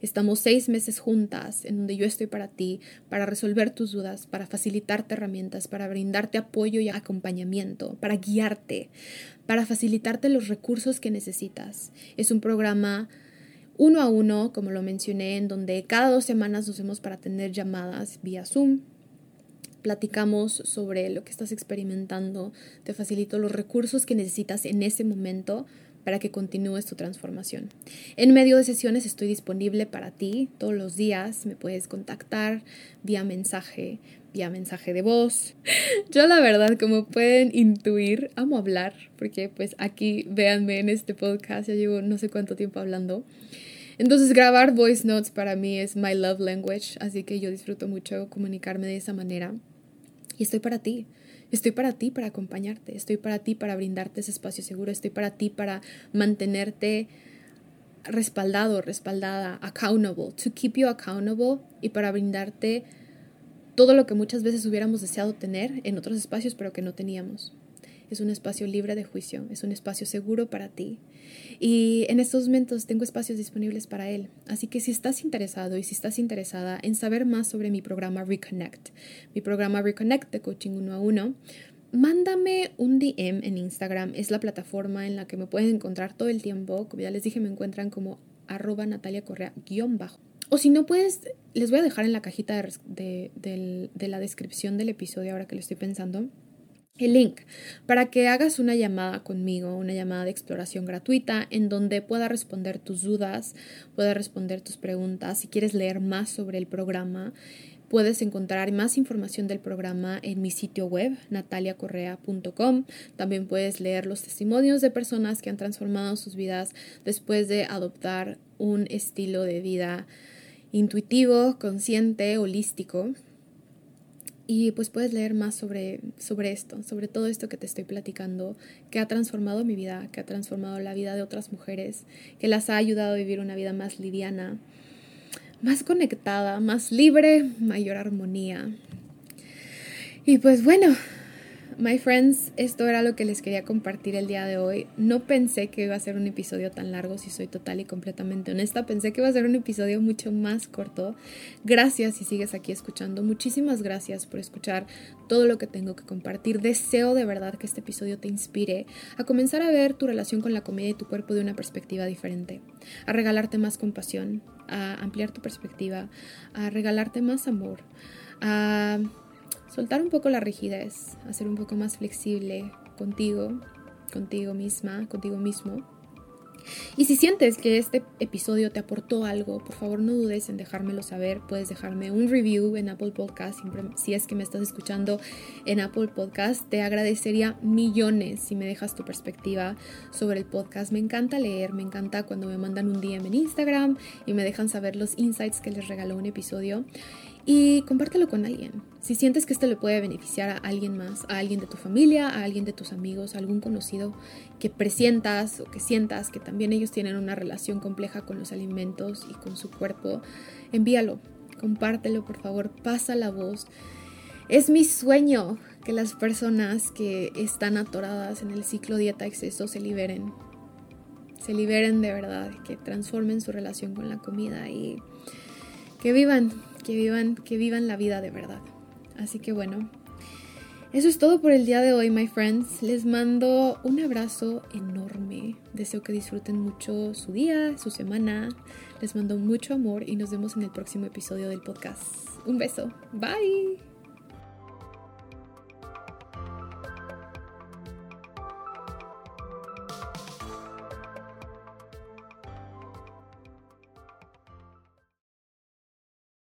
S1: Estamos seis meses juntas en donde yo estoy para ti, para resolver tus dudas, para facilitarte herramientas, para brindarte apoyo y acompañamiento, para guiarte, para facilitarte los recursos que necesitas. Es un programa uno a uno, como lo mencioné, en donde cada dos semanas nos vemos para tener llamadas vía Zoom. Platicamos sobre lo que estás experimentando, te facilito los recursos que necesitas en ese momento para que continúes tu transformación. En medio de sesiones estoy disponible para ti todos los días. Me puedes contactar vía mensaje, vía mensaje de voz. Yo la verdad, como pueden intuir, amo hablar, porque pues aquí véanme en este podcast, ya llevo no sé cuánto tiempo hablando. Entonces grabar voice notes para mí es my love language, así que yo disfruto mucho comunicarme de esa manera. Y estoy para ti. Estoy para ti para acompañarte, estoy para ti para brindarte ese espacio seguro, estoy para ti para mantenerte respaldado, respaldada, accountable, to keep you accountable y para brindarte todo lo que muchas veces hubiéramos deseado tener en otros espacios pero que no teníamos. Es un espacio libre de juicio, es un espacio seguro para ti. Y en estos momentos tengo espacios disponibles para él. Así que si estás interesado y si estás interesada en saber más sobre mi programa Reconnect, mi programa Reconnect de coaching uno a uno, mándame un DM en Instagram. Es la plataforma en la que me pueden encontrar todo el tiempo. Como ya les dije, me encuentran como arroba Natalia Correa guion bajo. O si no puedes, les voy a dejar en la cajita de, de la descripción del episodio ahora que lo estoy pensando el link para que hagas una llamada conmigo, una llamada de exploración gratuita en donde pueda responder tus dudas, pueda responder tus preguntas. Si quieres leer más sobre el programa, puedes encontrar más información del programa en mi sitio web, nataliacorrea.com. También puedes leer los testimonios de personas que han transformado sus vidas después de adoptar un estilo de vida intuitivo, consciente, holístico y pues puedes leer más sobre, sobre esto, sobre todo esto que te estoy platicando, que ha transformado mi vida, que ha transformado la vida de otras mujeres, que las ha ayudado a vivir una vida más liviana, más conectada, más libre, mayor armonía. Y pues bueno, My friends, esto era lo que les quería compartir el día de hoy. No pensé que iba a ser un episodio tan largo, si soy total y completamente honesta. Pensé que iba a ser un episodio mucho más corto. Gracias si sigues aquí escuchando. Muchísimas gracias por escuchar todo lo que tengo que compartir. Deseo de verdad que este episodio te inspire a comenzar a ver tu relación con la comida y tu cuerpo de una perspectiva diferente, a regalarte más compasión, a ampliar tu perspectiva, a regalarte más amor, a soltar un poco la rigidez, hacer un poco más flexible contigo, contigo misma, contigo mismo. Y si sientes que este episodio te aportó algo, por favor no dudes en dejármelo saber. Puedes dejarme un review en Apple Podcast. Si es que me estás escuchando en Apple Podcast, te agradecería millones si me dejas tu perspectiva sobre el podcast. Me encanta leer, me encanta cuando me mandan un DM en Instagram y me dejan saber los insights que les regaló un episodio y compártelo con alguien. Si sientes que esto le puede beneficiar a alguien más, a alguien de tu familia, a alguien de tus amigos, a algún conocido que presientas o que sientas que también ellos tienen una relación compleja con los alimentos y con su cuerpo, envíalo, compártelo por favor, pasa la voz. Es mi sueño que las personas que están atoradas en el ciclo dieta-exceso se liberen. Se liberen de verdad, que transformen su relación con la comida y que vivan que vivan, que vivan la vida de verdad. Así que bueno, eso es todo por el día de hoy, my friends. Les mando un abrazo enorme. Deseo que disfruten mucho su día, su semana. Les mando mucho amor y nos vemos en el próximo episodio del podcast. Un beso. Bye.